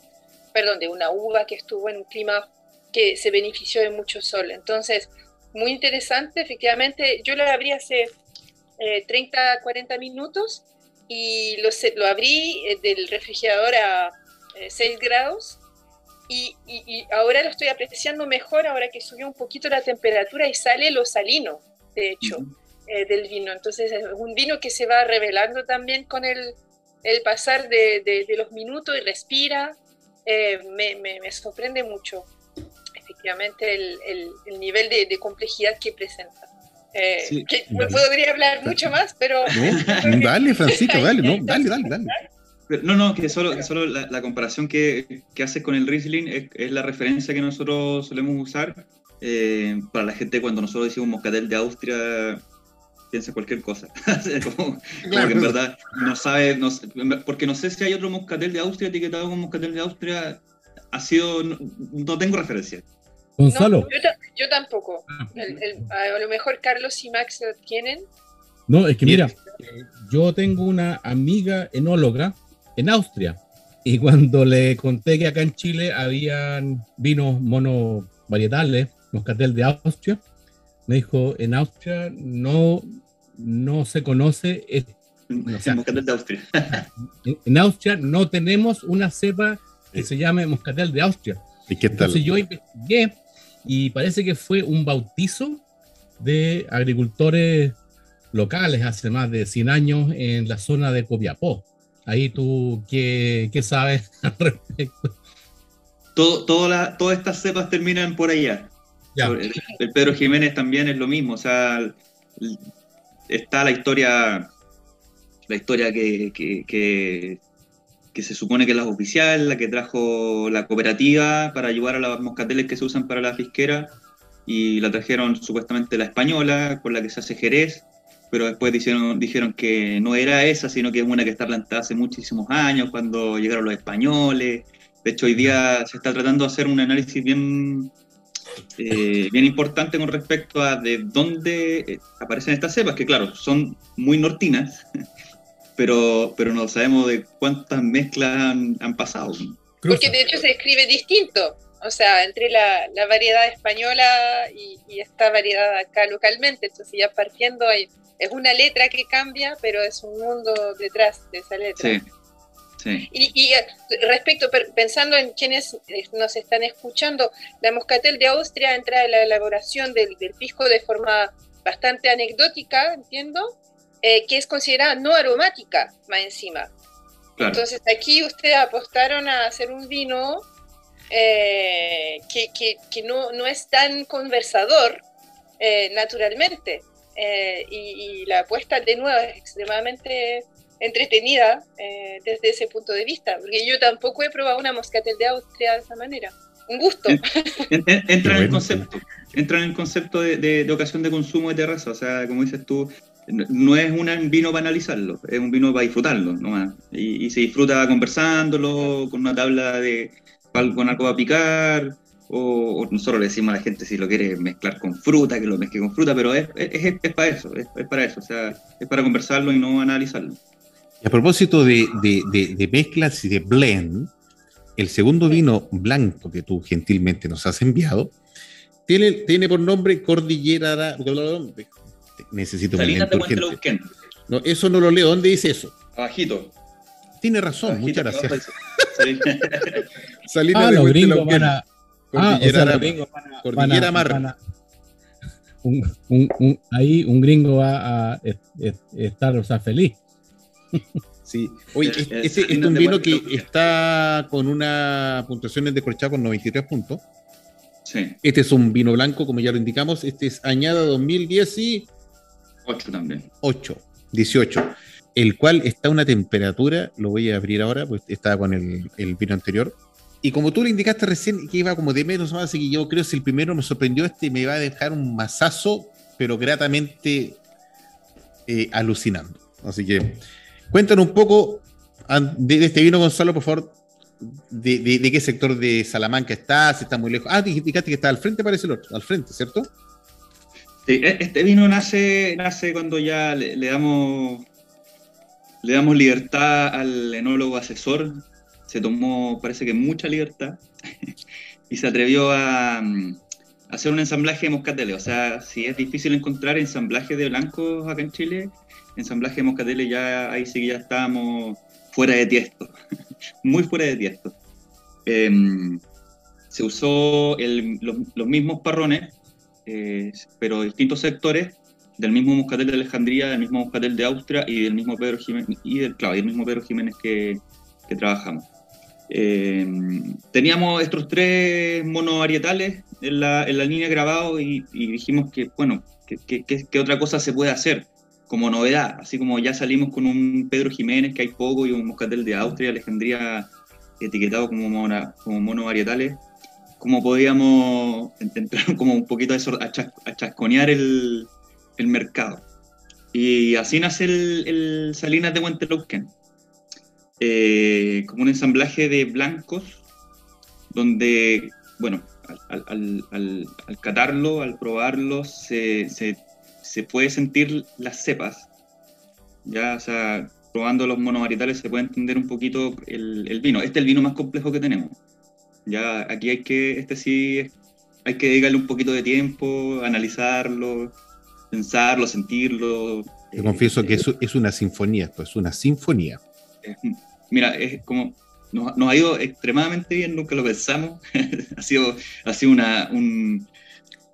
perdón, de una uva que estuvo en un clima que se benefició de mucho sol. Entonces, muy interesante, efectivamente, yo lo abrí hace 30, eh, 40 minutos y lo, lo abrí eh, del refrigerador a 6 eh, grados y, ahora lo estoy apreciando mejor ahora que subió un poquito la temperatura y sale lo salino, de hecho, eh, del vino. Entonces es un vino que se va revelando también con el, el pasar de, de, los minutos y respira. Eh, me, me, sorprende mucho, efectivamente, el, el, nivel de, complejidad que presenta. Eh, podría hablar mucho más, pero... dale, Francisco, dale, no, dale, dale, dale. No, no, que solo, solo la, comparación que, que, haces con el Riesling es, la referencia que nosotros solemos usar eh, para la gente cuando nosotros decimos moscatel de Austria piensa cualquier cosa. como, que en verdad no sabe, porque no sé si hay otro moscatel de Austria etiquetado como moscatel de Austria, ha sido, no, tengo referencia. Gonzalo. yo, tampoco. Ah. a lo mejor Carlos y Max lo tienen. No, es que mira, yo tengo una amiga enóloga en Austria. Y cuando le conté que acá en Chile habían vinos monovarietales, moscatel de Austria, me dijo, en Austria no, no se conoce... moscatel de Austria. en Austria no tenemos una cepa que se llame moscatel de Austria. ¿Y qué tal? Entonces yo investigué y parece que fue un bautizo de agricultores locales hace más de 100 años en la zona de Copiapó. Ahí tú, ¿qué, qué sabes al respecto? Todo, todas estas cepas terminan por allá. El, Pedro Jiménez también es lo mismo, o sea, está la historia, la historia que, que, se supone que es la oficial, la que trajo la cooperativa para ayudar a las moscateles que se usan para la fisquera, y la trajeron supuestamente la española, con la que se hace Jerez, pero después dijeron, dijeron que no era esa, sino que es una que está plantada hace muchísimos años, cuando llegaron los españoles. De hecho, hoy día se está tratando de hacer un análisis bien, eh, bien importante con respecto a de dónde eh, aparecen estas cepas, que claro, son muy nortinas, pero, pero no sabemos de cuántas mezclas han, pasado. Porque de hecho se escribe distinto, o sea, entre la, la variedad española y, y, esta variedad acá localmente, entonces ya partiendo hay es una letra que cambia, pero es un mundo detrás de esa letra. Sí. Sí. Y, eh, respecto, pensando en quienes eh, nos están escuchando, la moscatel de Austria entra en la elaboración del, pisco de forma bastante anecdótica, entiendo, eh, que es considerada no aromática, más encima. Entonces aquí ustedes apostaron a hacer un vino que, que, no, no, es tan conversador naturalmente. Eh, y, la apuesta de nuevo es extremadamente entretenida eh, desde ese punto de vista, porque yo tampoco he probado una moscatel de Austria de esa manera. Un gusto. Entra en el concepto, entra en el concepto de, ocasión de consumo de terraza, o sea, como dices tú, no es un vino para analizarlo, es un vino para disfrutarlo nomás. Y, y se disfruta conversándolo, con una tabla de con algo a picar, o, nosotros le decimos a la gente si lo quiere mezclar con fruta, que lo mezcle con fruta, pero es, es, es para eso, es, para eso, o sea, es para conversarlo y no analizarlo. Y a propósito de, de, de, mezclas y de blend, el segundo vino blanco que tú gentilmente nos has enviado tiene, tiene por nombre Cordillera. Necesito Salinas de No, eso no lo leo. ¿Dónde dice eso? Abajito. Tiene razón, muchas gracias. Salinas ah, de los gringos van a, Cordillera, Mar. ahí un gringo va a estar o sea, feliz. Sí, oye, este, este es un vino que está con una puntuación de descorchada con 93 puntos. Este es un vino blanco, como ya lo indicamos. Este es añada 2018 también. 8, 18. El cual está a una temperatura, lo voy a abrir ahora, pues estaba con el, vino anterior. Y como tú le indicaste recién que iba como de menos más, así que yo creo que si el primero me sorprendió, este me va a dejar un masazo, pero gratamente eh, alucinando. Así que cuéntanos un poco de, este vino, Gonzalo, por favor. De, qué sector de Salamanca está? Si está muy lejos. Ah, dijiste que está al frente, parece el otro. Al frente, ¿cierto? Sí, e, este vino nace, nace cuando ya le, damos le damos libertad al enólogo asesor. Se tomó, parece que mucha libertad, y se atrevió a, hacer un ensamblaje de moscateles. O sea, si es difícil encontrar ensamblaje de blancos acá en Chile, ensamblaje de moscateles ya ahí sí que ya estábamos fuera de tiesto, muy fuera de tiesto. Em, se usó los, mismos parrones, eh, pero distintos sectores, del mismo Moscatel de Alejandría, del mismo Moscatel de Austria y del mismo Pedro Jiménez, y del, claro, mismo Pedro Jiménez que, trabajamos. Em, teníamos estos tres monovarietales en la, en la línea grabado y, dijimos que, bueno, ¿qué otra cosa se puede hacer? como novedad, así como ya salimos con un Pedro Jiménez, que hay poco, y un moscatel de Austria, Alejandría, etiquetado como, mono, como monovarietales, como podíamos entrar como un poquito a, chasconear el, el, mercado. Y así nace el, Salinas de Huentelauquen, eh, como un ensamblaje de blancos, donde, bueno, al, al, al catarlo, al probarlo, se, se se puede sentir las cepas. Ya, o sea, probando los monovarietales se puede entender un poquito el, vino. Este es el vino más complejo que tenemos. Ya, aquí hay que, este sí, hay que dedicarle un poquito de tiempo, analizarlo, pensarlo, sentirlo. Te confieso que eso es una sinfonía, esto es una sinfonía. Mira, es como, nos, ha ido extremadamente bien, nunca lo pensamos. ha sido, ha sido una, un,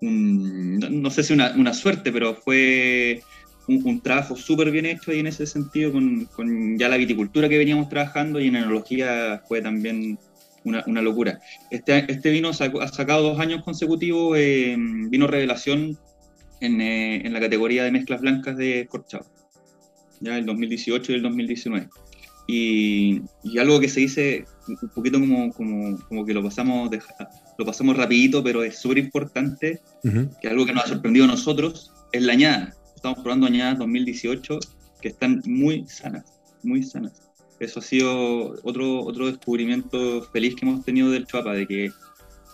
no sé si una, suerte, pero fue un, trabajo súper bien hecho ahí en ese sentido con, ya la viticultura que veníamos trabajando y en enología fue también una, locura. Este, este vino ha sacado dos años consecutivos eh, vino revelación eh, en, la categoría de mezclas blancas de Corchado, ya el 2018 y el 2019. Y, algo que se dice un poquito como, como, que lo pasamos, lo pasamos rapidito, pero es súper importante, que algo que nos ha sorprendido a nosotros, es la añada. Estamos probando añadas 2018 que están muy sanas, muy sanas. Eso ha sido otro, otro descubrimiento feliz que hemos tenido del Chuapa, de que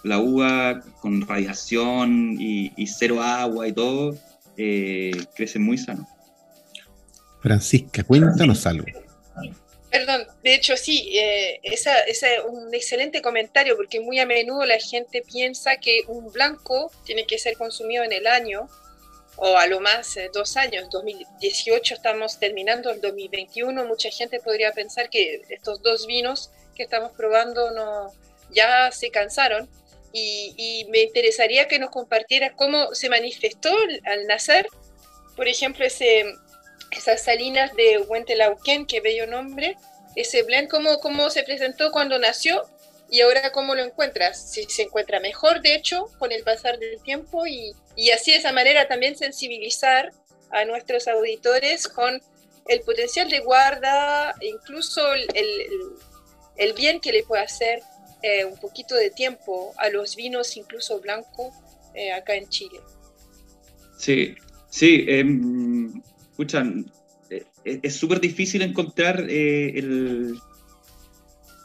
la uva con radiación y, cero agua y todo, eh, crece muy sano. Francisca, cuéntanos algo. Perdón, de hecho sí, eh, ese es un excelente comentario porque muy a menudo la gente piensa que un blanco tiene que ser consumido en el año o a lo más eh, dos años. 2018 estamos terminando, el 2021 mucha gente podría pensar que estos dos vinos que estamos probando no ya se cansaron y, y me interesaría que nos compartiera cómo se manifestó al nacer, por ejemplo, ese esas salinas de Huentelauquén, qué bello nombre, ese blend, ¿cómo, cómo se presentó cuando nació y ahora cómo lo encuentras, si se encuentra mejor, de hecho, con el pasar del tiempo y, y así de esa manera también sensibilizar a nuestros auditores con el potencial de guarda, incluso el, el, bien que le puede hacer eh, un poquito de tiempo a los vinos, incluso blancos, eh, acá en Chile. Sí, sí. Eh, escuchan, eh, es súper difícil encontrar eh, el,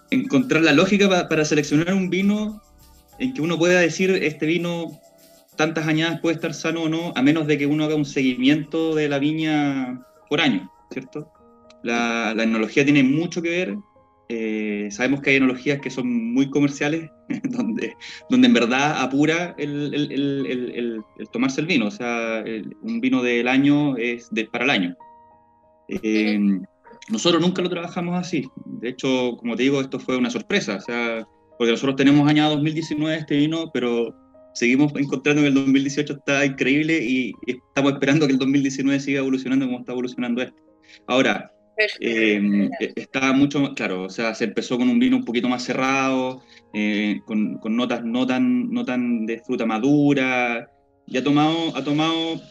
encontrar la lógica para seleccionar un vino en que uno pueda decir este vino tantas añadas puede estar sano o no, a menos de que uno haga un seguimiento de la viña por año, ¿cierto? La, la enología tiene mucho que ver. Eh, sabemos que hay enologías que son muy comerciales, donde, donde en verdad apura el, el, el, el tomarse el vino. O sea, un vino del año es de, para el año. Eh, nosotros nunca lo trabajamos así. De hecho, como te digo, esto fue una sorpresa. O sea, porque nosotros tenemos año 2019 este vino, pero seguimos encontrando que el 2018 está increíble y estamos esperando que el 2019 siga evolucionando como está evolucionando este. Ahora, eh, estaba mucho, claro, o sea, se empezó con un vino un poquito más cerrado, eh, con, con, notas no tan, no tan de fruta madura, y ha tomado, ha tomado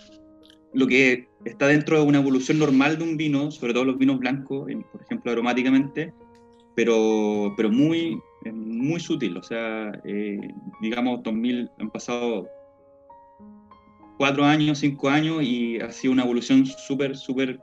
lo que está dentro de una evolución normal de un vino, sobre todo los vinos blancos, por ejemplo, aromáticamente, pero, pero muy, muy sutil, o sea, eh, digamos, 2000, han pasado cuatro años, cinco años y ha sido una evolución súper, súper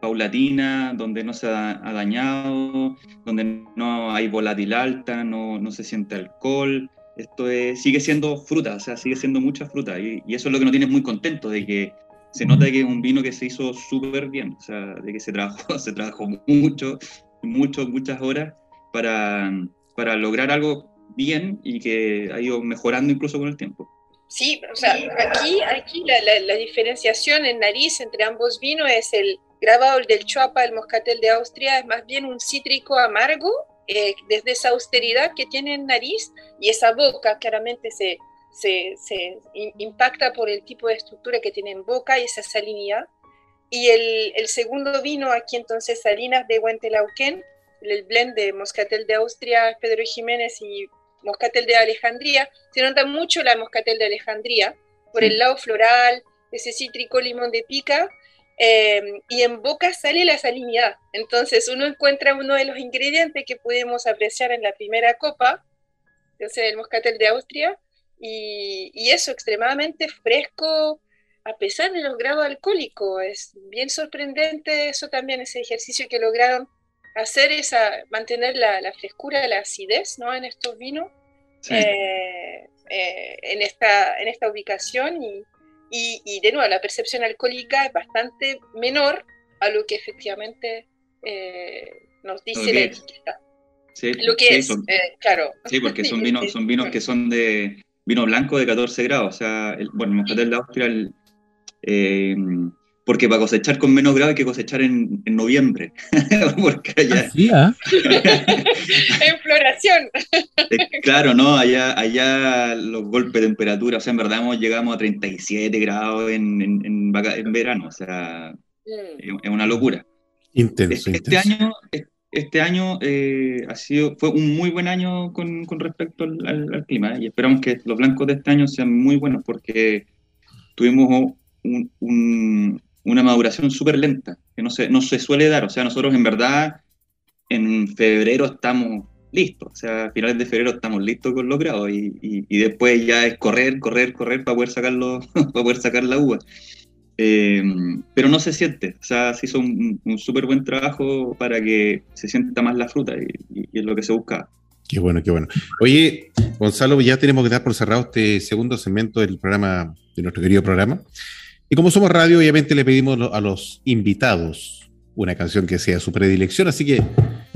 paulatina, donde no se ha, dañado, donde no hay volátil alta, no, no se siente alcohol. Esto sigue siendo fruta, o sea, sigue siendo mucha fruta. Y, eso es lo que nos tiene muy contentos, de que se nota que es un vino que se hizo súper bien, o sea, de que se trabajó, se trabajó mucho, mucho, muchas horas para, para lograr algo bien y que ha ido mejorando incluso con el tiempo. Sí, o sea, aquí, aquí la, la, la diferenciación en nariz entre ambos vinos es el, grabado del Chuapa, el moscatel de Austria, es más bien un cítrico amargo, eh, desde esa austeridad que tiene en nariz y esa boca claramente se, se, se, impacta por el tipo de estructura que tiene en boca y esa salinidad. Y el, el segundo vino aquí entonces Salinas de Huentelauquén, el blend de Moscatel de Austria, Pedro Jiménez y Moscatel de Alejandría. Se nota mucho la Moscatel de Alejandría por el lado floral, ese cítrico limón de pica Em, y en boca sale la salinidad. Entonces uno encuentra uno de los ingredientes que pudimos apreciar en la primera copa, sea, el moscatel de Austria, y, y, eso extremadamente fresco a pesar de los grados alcohólicos. Es bien sorprendente eso también, ese ejercicio que lograron hacer, esa, mantener la, la frescura, la acidez ¿no? en estos vinos. Eh, eh, en, esta, en esta ubicación y, y, de nuevo, la percepción alcohólica es bastante menor a lo que efectivamente eh, nos dice la etiqueta. Sí, lo que es, eh, claro. Sí, porque son vinos, son vinos que son de vino blanco de 14 grados. O sea, el, bueno, el Moscatel de Austria, eh, porque para cosechar con menos grado hay que cosechar en, en noviembre. porque allá... ¿Ah, en floración. Eh, claro, ¿no? Allá, allá los golpes de temperatura, o sea, en verdad llegamos a 37 grados en, en, en, verano, o sea, mm. es una locura. Intenso, este, año, este año eh, ha sido, fue un muy buen año con, con respecto al, al, clima ¿eh? y esperamos que los blancos de este año sean muy buenos porque tuvimos un, un, una maduración súper lenta, que no se, no se suele dar. O sea, nosotros en verdad en febrero estamos listos, o sea, a finales de febrero estamos listos con los grados y, y, después ya es correr, correr, correr para poder, sacarlo, para poder sacar la uva. Eh, pero no se siente, o sea, se hizo un, un súper buen trabajo para que se sienta más la fruta y, y, es lo que se busca. Qué bueno, qué bueno. Oye, Gonzalo, ya tenemos que dar por cerrado este segundo segmento del programa, de nuestro querido programa. Y como somos radio, obviamente le pedimos a los invitados una canción que sea su predilección, así que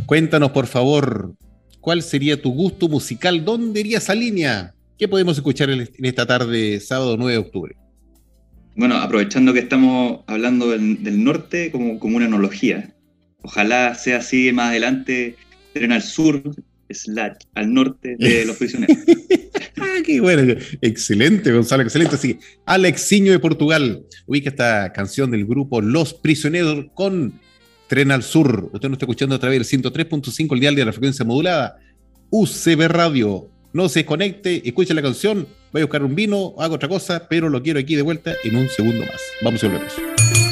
cuéntanos por favor, ¿cuál sería tu gusto musical? ¿Dónde iría esa línea? ¿Qué podemos escuchar en esta tarde, sábado 9 de octubre? Bueno, aprovechando que estamos hablando del, norte como, como una analogía, ojalá sea así más adelante, tren al sur, slash al norte de los prisioneros. ah, qué bueno. Excelente, Gonzalo, excelente. Así que Alexiño de Portugal ubica esta canción del grupo Los Prisioneros con Tren al Sur. Usted nos está escuchando a través del 103.5, el dial de la frecuencia modulada. UCB Radio. No se desconecte, escuche la canción, voy a buscar un vino, hago otra cosa, pero lo quiero aquí de vuelta en un segundo más. Vamos a volver.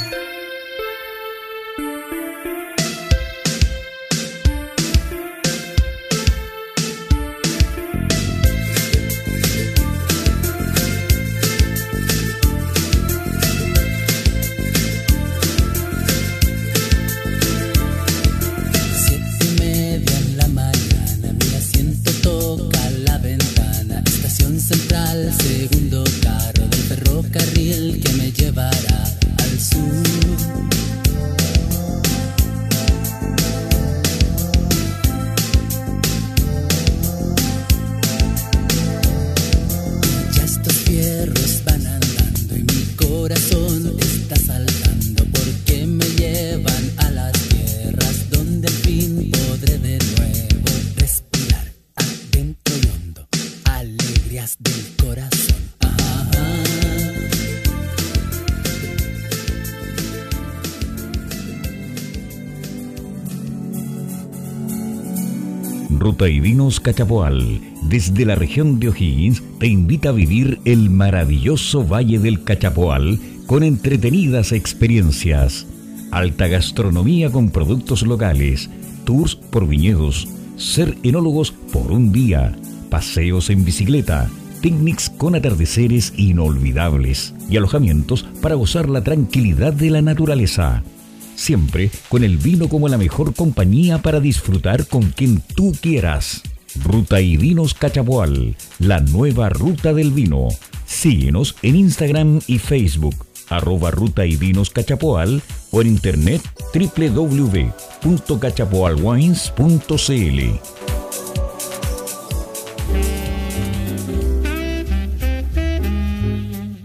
Cachapoal, desde la región de O'Higgins, te invita a vivir el maravilloso Valle del Cachapoal con entretenidas experiencias. Alta gastronomía con productos locales, tours por viñedos, ser enólogos por un día, paseos en bicicleta, picnics con atardeceres inolvidables y alojamientos para gozar la tranquilidad de la naturaleza siempre con el vino como la mejor compañía para disfrutar con quien tú quieras. Ruta y Vinos Cachapoal, la nueva ruta del vino. Síguenos en Instagram y Facebook, arroba Ruta y Vinos Cachapoal o en internet www.cachapoalwines.cl.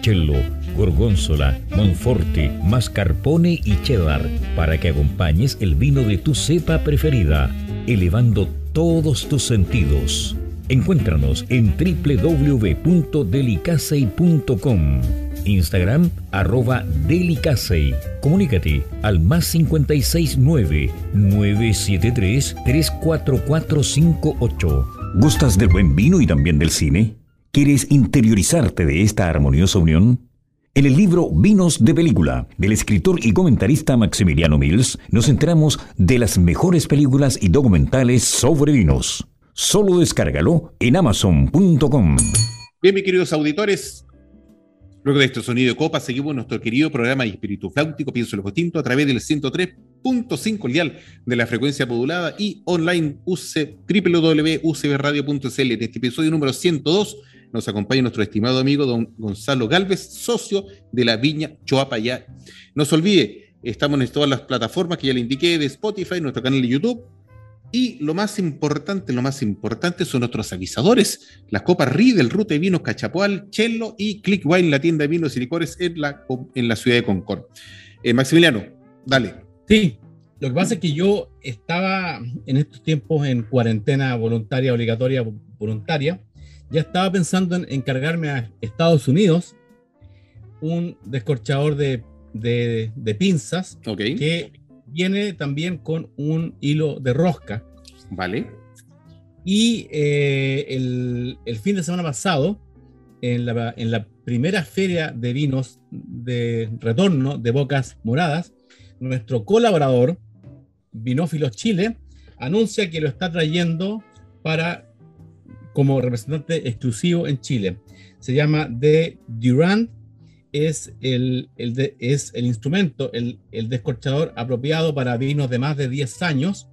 cello, gorgonzola, monforte, mascarpone y cheddar para que acompañes el vino de tu cepa preferida, elevando todos tus sentidos. Encuéntranos en www.delicasey.com. Instagram arroba delicasey. Comunícate al más 569 973 34458. ¿Gustas del buen vino y también del cine? ¿Quieres interiorizarte de esta armoniosa unión? En el libro Vinos de Película, del escritor y comentarista Maximiliano Mills, nos enteramos de las mejores películas y documentales sobre vinos. Solo descárgalo en amazon.com. Bien, mis queridos auditores, luego de este sonido de copa, seguimos nuestro querido programa de Espíritu Fláutico, Pienso lo Distinto, a través del 103.5 lial de la frecuencia modulada y online www.ucbradio.cl en este episodio número 102 nos acompaña nuestro estimado amigo don Gonzalo Galvez, socio de la Viña Choapayá. No se olvide, estamos en todas las plataformas que ya le indiqué de Spotify, nuestro canal de YouTube. Y lo más importante, lo más importante son nuestros avisadores, las copas Riedel, Ruta de Vinos Cachapoal, Chelo y Click Wine, la tienda de vinos y licores en la, ciudad de Concord. Eh, Maximiliano, dale. Sí, lo que pasa es que yo estaba en estos tiempos en cuarentena voluntaria, obligatoria, voluntaria, ya estaba pensando en encargarme a Estados Unidos un descorchador de, pinzas que viene también con un hilo de rosca. Vale. Y eh, el, fin de semana pasado, en la, en la primera feria de vinos de retorno de Bocas Moradas, nuestro colaborador, Vinófilos Chile, anuncia que lo está trayendo para como representante exclusivo en Chile. Se llama The Durand, es el, el es el instrumento, el, el, descorchador apropiado para vinos de más de 10 años.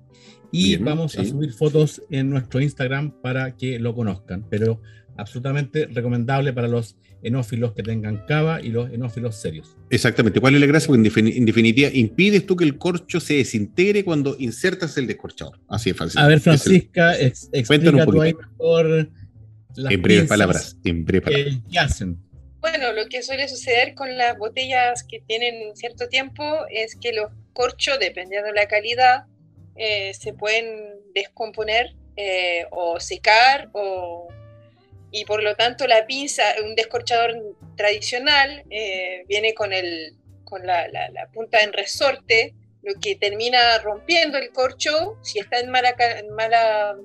Y vamos a subir fotos en nuestro Instagram para que lo conozcan. Pero absolutamente recomendable para los enófilos que tengan cava y los enófilos serios. Exactamente. ¿Cuál es la gracia? Porque en, definitiva impides tú que el corcho se desintegre cuando insertas el descorchador. Así es fácil. A ver, Francisca, explica tú ahí mejor las en breves palabras. En breves palabras. ¿Qué hacen? Bueno, lo que suele suceder con las botellas que tienen cierto tiempo es que los corchos, dependiendo de la calidad, eh, se pueden descomponer eh, o secar o y por lo tanto la pinza, un descorchador tradicional, eh, viene con, el, con la, la, punta en resorte, lo que termina rompiendo el corcho, si está en, mala, en, mala,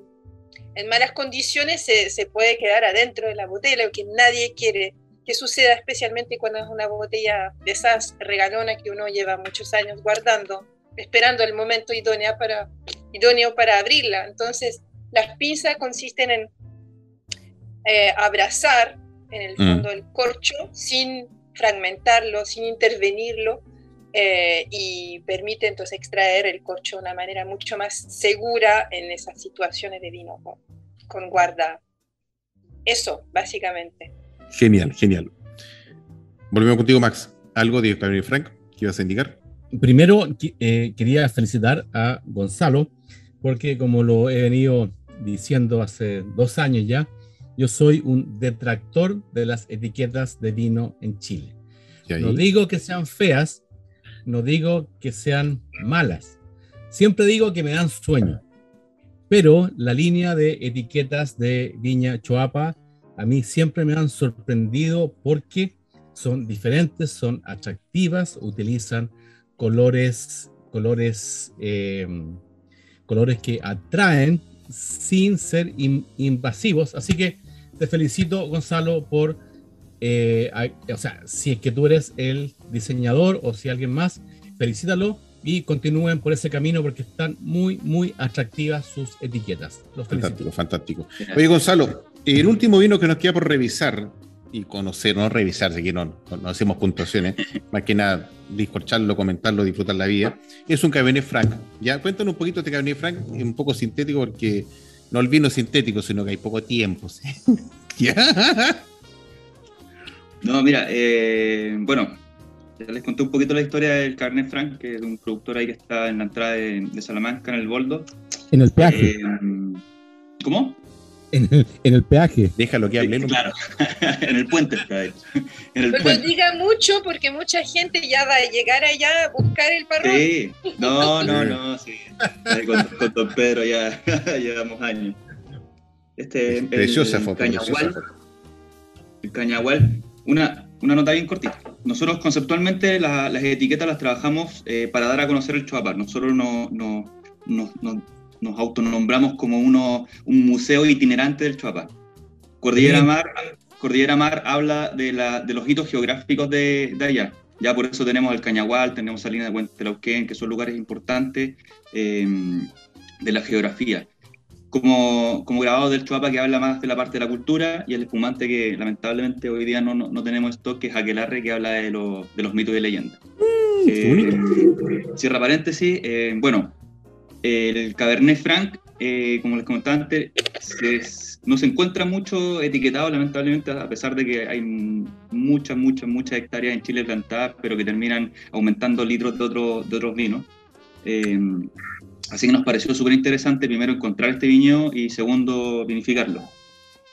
en malas condiciones, se, se, puede quedar adentro de la botella, lo que nadie quiere que suceda, especialmente cuando es una botella de esas regalonas que uno lleva muchos años guardando, esperando el momento idóneo para, idóneo para abrirla. Entonces, las pinzas consisten en eh, abrazar en el fondo mm. el corcho sin fragmentarlo, sin intervenirlo, eh, y permite entonces extraer el corcho de una manera mucho más segura en esas situaciones de vino con, guarda. Eso, básicamente. Genial, genial. Volvemos contigo, Max. ¿Algo de Gabriel Frank que ibas a indicar? Primero, eh, quería felicitar a Gonzalo, porque como lo he venido diciendo hace dos años ya, yo soy un detractor de las etiquetas de vino en Chile. No digo que sean feas, no digo que sean malas. Siempre digo que me dan sueño. Pero la línea de etiquetas de Viña Choapa a mí siempre me han sorprendido porque son diferentes, son atractivas, utilizan colores, colores, em, colores que atraen sin ser invasivos. Así que te felicito, Gonzalo, por, eh, o sea, si es que tú eres el diseñador o si alguien más, felicítalo y continúen por ese camino porque están muy, muy atractivas sus etiquetas. Los fantástico, fantástico. Oye, Gonzalo, el último vino que nos queda por revisar y conocer, no revisar, que no, no, hacemos puntuaciones, más que nada discorcharlo, comentarlo, disfrutar la vida, es un Cabernet Franc. Ya, cuéntanos un poquito de este Cabernet Franc, un poco sintético porque no el vino sintético, sino que hay poco tiempo. No, mira, eh, bueno, ya les conté un poquito la historia del Cabernet Franc, que es un productor ahí que está en la entrada de, Salamanca, en el Boldo. En el peaje. Eh, ¿Cómo? En el, en el, peaje. Déjalo que hable. claro, en el puente En el Pero diga mucho porque mucha gente ya va a llegar allá a buscar el parrón. Sí, no, no, no, sí. Con, con Don Pedro ya llevamos años. Este, preciosa el, foto. Cañagual, el Cañagual, una, una nota bien cortita. Nosotros conceptualmente las etiquetas las trabajamos eh, para dar a conocer el Chuapar. Nosotros no, no, no, nos autonombramos como uno, un museo itinerante del Chuapar. Cordillera Mar, Cordillera Mar habla de, la, de los hitos geográficos de, de, allá. Ya por eso tenemos el Cañagual, tenemos Salina de Huentelauquén, que son lugares importantes eh, de la geografía como, como grabado del Chuapa que habla más de la parte de la cultura y el espumante que lamentablemente hoy día no, no, tenemos esto, que es Aquelarre, que habla de, de los mitos y leyendas. Eh, cierra paréntesis, eh, bueno, el Cabernet Franc, eh, como les comentaba antes, no se encuentra mucho etiquetado, lamentablemente, a pesar de que hay muchas, muchas, muchas hectáreas en Chile plantadas, pero que terminan aumentando litros de, otro, de otros vinos. Así que nos pareció súper interesante, primero, encontrar este viñedo y segundo, vinificarlo.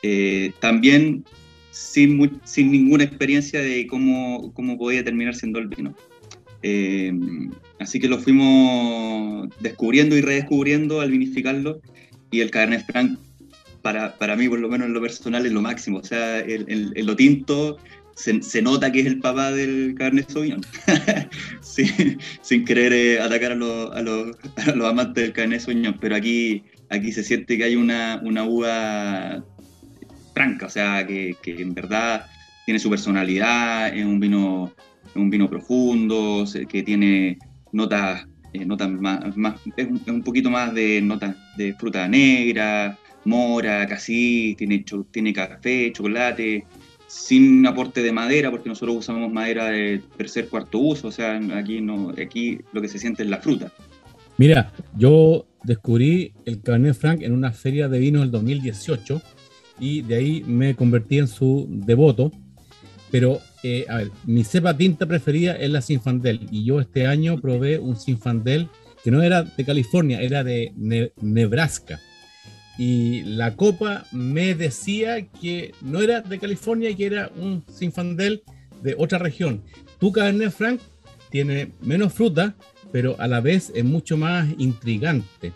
Eh, también sin, sin ninguna experiencia de cómo, cómo podía terminar siendo el vino. Eh, así que lo fuimos descubriendo y redescubriendo al vinificarlo. Y el Cabernet Franc para, para mí por lo menos en lo personal es lo máximo, o sea, el, el, el lo tinto se, nota que es el papá del Cabernet Sauvignon, sin querer eh, atacar a a los, amantes del Cabernet Sauvignon, pero aquí, aquí se siente que hay una, una uva franca, o sea, que, que, en verdad tiene su personalidad, es un vino, un vino profundo, que tiene notas, eh, notas más, más es, un, poquito más de notas de fruta negra, mora, casi, tiene, tiene café, chocolate, sin aporte de madera, porque nosotros usamos madera de tercer, cuarto uso, o sea, aquí, no, aquí lo que se siente es la fruta. Mira, yo descubrí el Cabernet Franc en una feria de vinos del 2018 y de ahí me convertí en su devoto. Pero, a ver, mi cepa tinta preferida es la Sinfandel y yo este año probé un Sinfandel que no era de California, era de Nebraska y la copa me decía que no era de California, que era un Sinfandel de otra región. Tu Cabernet Franc tiene menos fruta, pero a la vez es mucho más intrigante.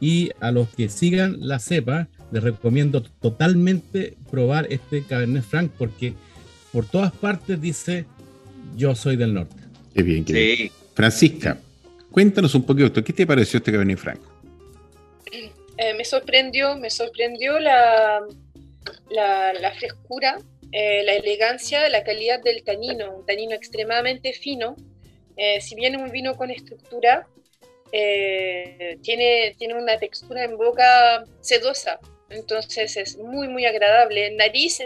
Y a los que sigan la cepa, les recomiendo totalmente probar este Cabernet Franc porque por todas partes dice yo soy del norte. Qué bien, qué bien. Francisca, cuéntanos un poquito, ¿qué te pareció este Cabernet Franc? Eh, me sorprendió, me sorprendió la, la, frescura, eh, la elegancia, la calidad del tanino, un tanino extremadamente fino. Eh, si bien es un vino con estructura, tiene, tiene una textura en boca sedosa, entonces es muy, muy agradable. En nariz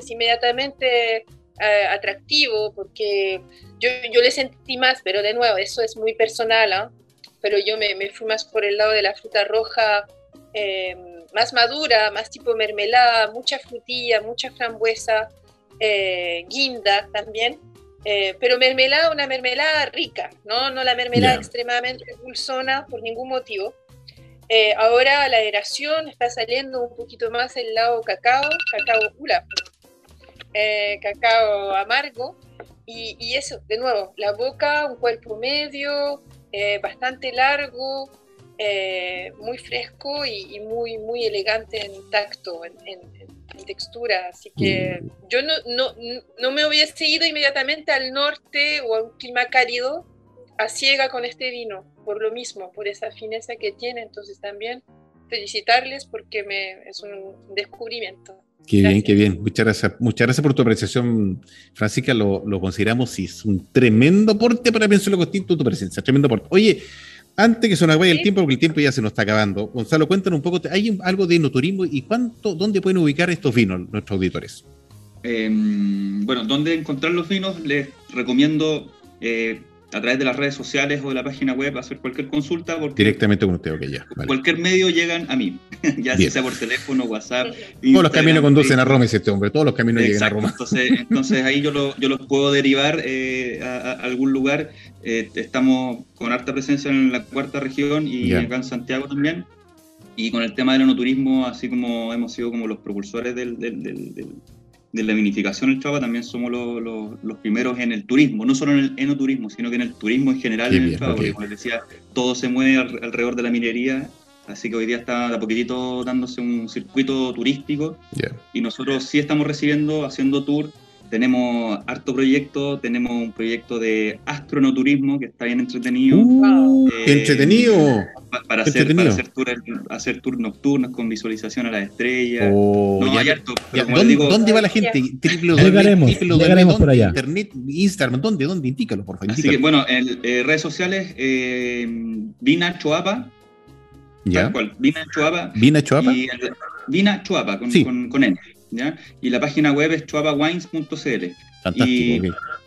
inmediatamente atractivo porque yo, yo, le sentí más, pero de nuevo, eso es muy personal, ¿ah? pero yo me, me, fui más por el lado de la fruta roja eh, más madura, más tipo mermelada, mucha frutilla, mucha frambuesa, eh, guinda también, eh, pero mermelada, una mermelada rica, no, no la mermelada extremadamente dulzona por ningún motivo. Eh, ahora la eración está saliendo un poquito más el lado cacao, cacao hula, eh, cacao amargo. Y, eso, de nuevo, la boca, un cuerpo medio, eh, bastante largo, muy fresco y, muy, muy elegante en tacto, en, textura. Así que mm. yo no, no, no me hubiese ido inmediatamente al norte o a un clima cálido a ciega con este vino, por lo mismo, por esa fineza que tiene. Entonces también felicitarles porque me, es un descubrimiento. Qué bien, qué bien. Muchas gracias, muchas gracias por tu apreciación, Francisca. Lo, lo consideramos y es un tremendo aporte para Pienso lo Costinto tu presencia. Tremendo aporte. Oye, antes que se nos acabe el tiempo, porque el tiempo ya se nos está acabando, Gonzalo, cuéntanos un poco, ¿hay algo de enoturismo y cuánto, dónde pueden ubicar estos vinos nuestros auditores? Em, bueno, ¿dónde encontrar los vinos? Les recomiendo eh, a través de las redes sociales o de la página web hacer cualquier consulta. Porque Directamente con usted, ok, ya. Cualquier medio llegan a mí, ya sea por teléfono, WhatsApp. Todos los caminos conducen a Roma, dice este hombre, todos los caminos llegan a Roma. Entonces, entonces ahí yo, lo, yo los puedo derivar eh, a, algún lugar. Eh, estamos con harta presencia en la cuarta región y acá en Santiago también. Y con el tema del enoturismo, así como hemos sido como los propulsores del de la vinificación del Chava también somos los, primeros en el turismo, no solo en el enoturismo, sino que en el turismo en general en el Chava, porque como les decía, todo se mueve alrededor de la minería, así que hoy día está de a poquitito dándose un circuito turístico y nosotros sí estamos recibiendo, haciendo tour tenemos harto proyecto, tenemos un proyecto de astronoturismo que está bien entretenido. Uh, eh, entretenido! Para, hacer, para hacer, tour, hacer tours nocturnos con visualización a las estrellas. Oh, no, hay harto, ¿Dónde, va la gente? Llegaremos, por allá. Internet, Instagram, ¿dónde? ¿Dónde? Indícalo, por favor. Así que, bueno, en eh, redes sociales, eh, Vina Choapa. ¿Ya? Cual, Vina Choapa. Vina Choapa. Y Vina Choapa, con, con, con N. Y la página web es chuapawines.cl. Y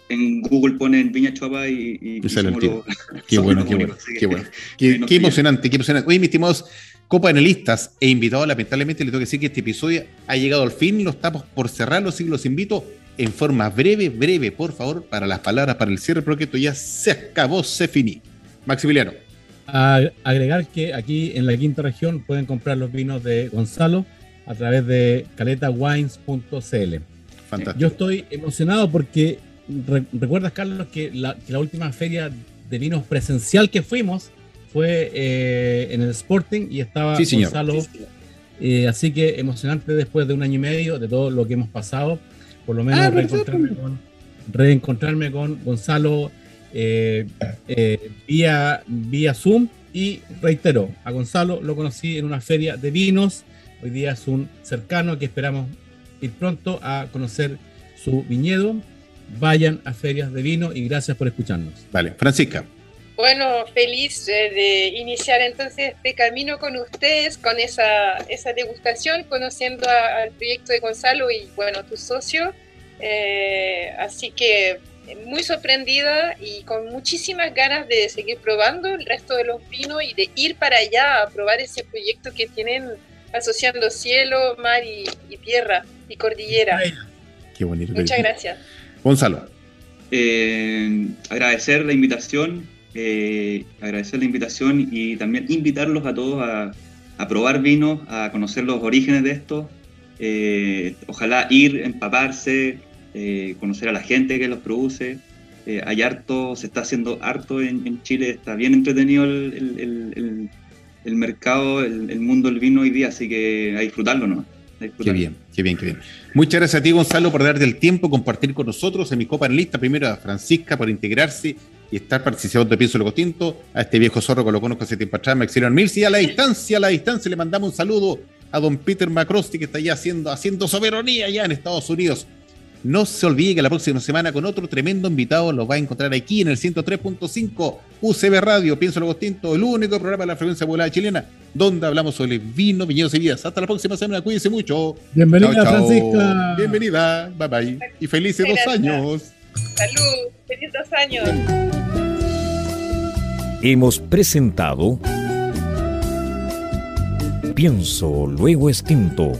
en Google ponen Viña Chuapa y, y, qué, bueno, qué, bueno, qué bueno, qué emocionante, qué emocionante. Oye, mis estimados copanelistas e invitados, lamentablemente les tengo que decir que este episodio ha llegado al fin, lo estamos por cerrar, los los invito en forma breve, breve, por favor, para las palabras, para el cierre, porque esto ya se acabó, se finí. Maximiliano. agregar que aquí en la quinta región pueden comprar los vinos de Gonzalo a través de caletawines.cl. Fantástico. Yo estoy emocionado porque recuerdas, Carlos, que la, última feria de vinos presencial que fuimos fue eh, en el Sporting y estaba Gonzalo. Eh, así que emocionante después de un año y medio de todo lo que hemos pasado. Por lo menos ah, reencontrarme, con, reencontrarme, con, Gonzalo eh, vía, vía Zoom. Y reitero, a Gonzalo lo conocí en una feria de vinos Hoy día es un cercano que esperamos ir pronto a conocer su viñedo. Vayan a ferias de vino y gracias por escucharnos. Vale, Francisca. Bueno, feliz eh, de iniciar entonces este camino con ustedes, con esa, esa degustación, conociendo al proyecto de Gonzalo y, bueno, tu socio. Eh, así que muy sorprendida y con muchísimas ganas de seguir probando el resto de los vinos y de ir para allá a probar ese proyecto que tienen asociando cielo, mar y, tierra y cordillera. Qué bonito. Muchas gracias. Gonzalo. Eh, agradecer la invitación, eh, agradecer la invitación y también invitarlos a todos a, probar vinos, a conocer los orígenes de esto. Eh, ojalá ir, empaparse, conocer a la gente que los produce. hay harto, se está haciendo harto en, Chile, está bien entretenido el el mercado, el, mundo del vino hoy día, así que a disfrutarlo, ¿no? Qué bien, qué bien, qué bien. Muchas gracias a ti, Gonzalo, por darte el tiempo, compartir con nosotros en mi copa lista. Primero a Francisca por integrarse y estar participando de Pienso Lo Costinto, a este viejo zorro que lo conozco hace tiempo atrás, Maximiliano Mills, y a la distancia, a la distancia le mandamos un saludo a don Peter Macrosti, que está ya haciendo, haciendo soberanía allá en Estados Unidos. No se olvide que la próxima semana con otro tremendo invitado lo va a encontrar aquí en el 103.5 UCB Radio, Pienso lo Costinto, el único programa de la frecuencia popular chilena, donde hablamos sobre vino, viñedos y vidas. Hasta la próxima semana, cuídense mucho. Bienvenida, Francisca. Bienvenida, bye bye. Y felices dos años. Salud, felices dos años. Hemos presentado Pienso, luego extinto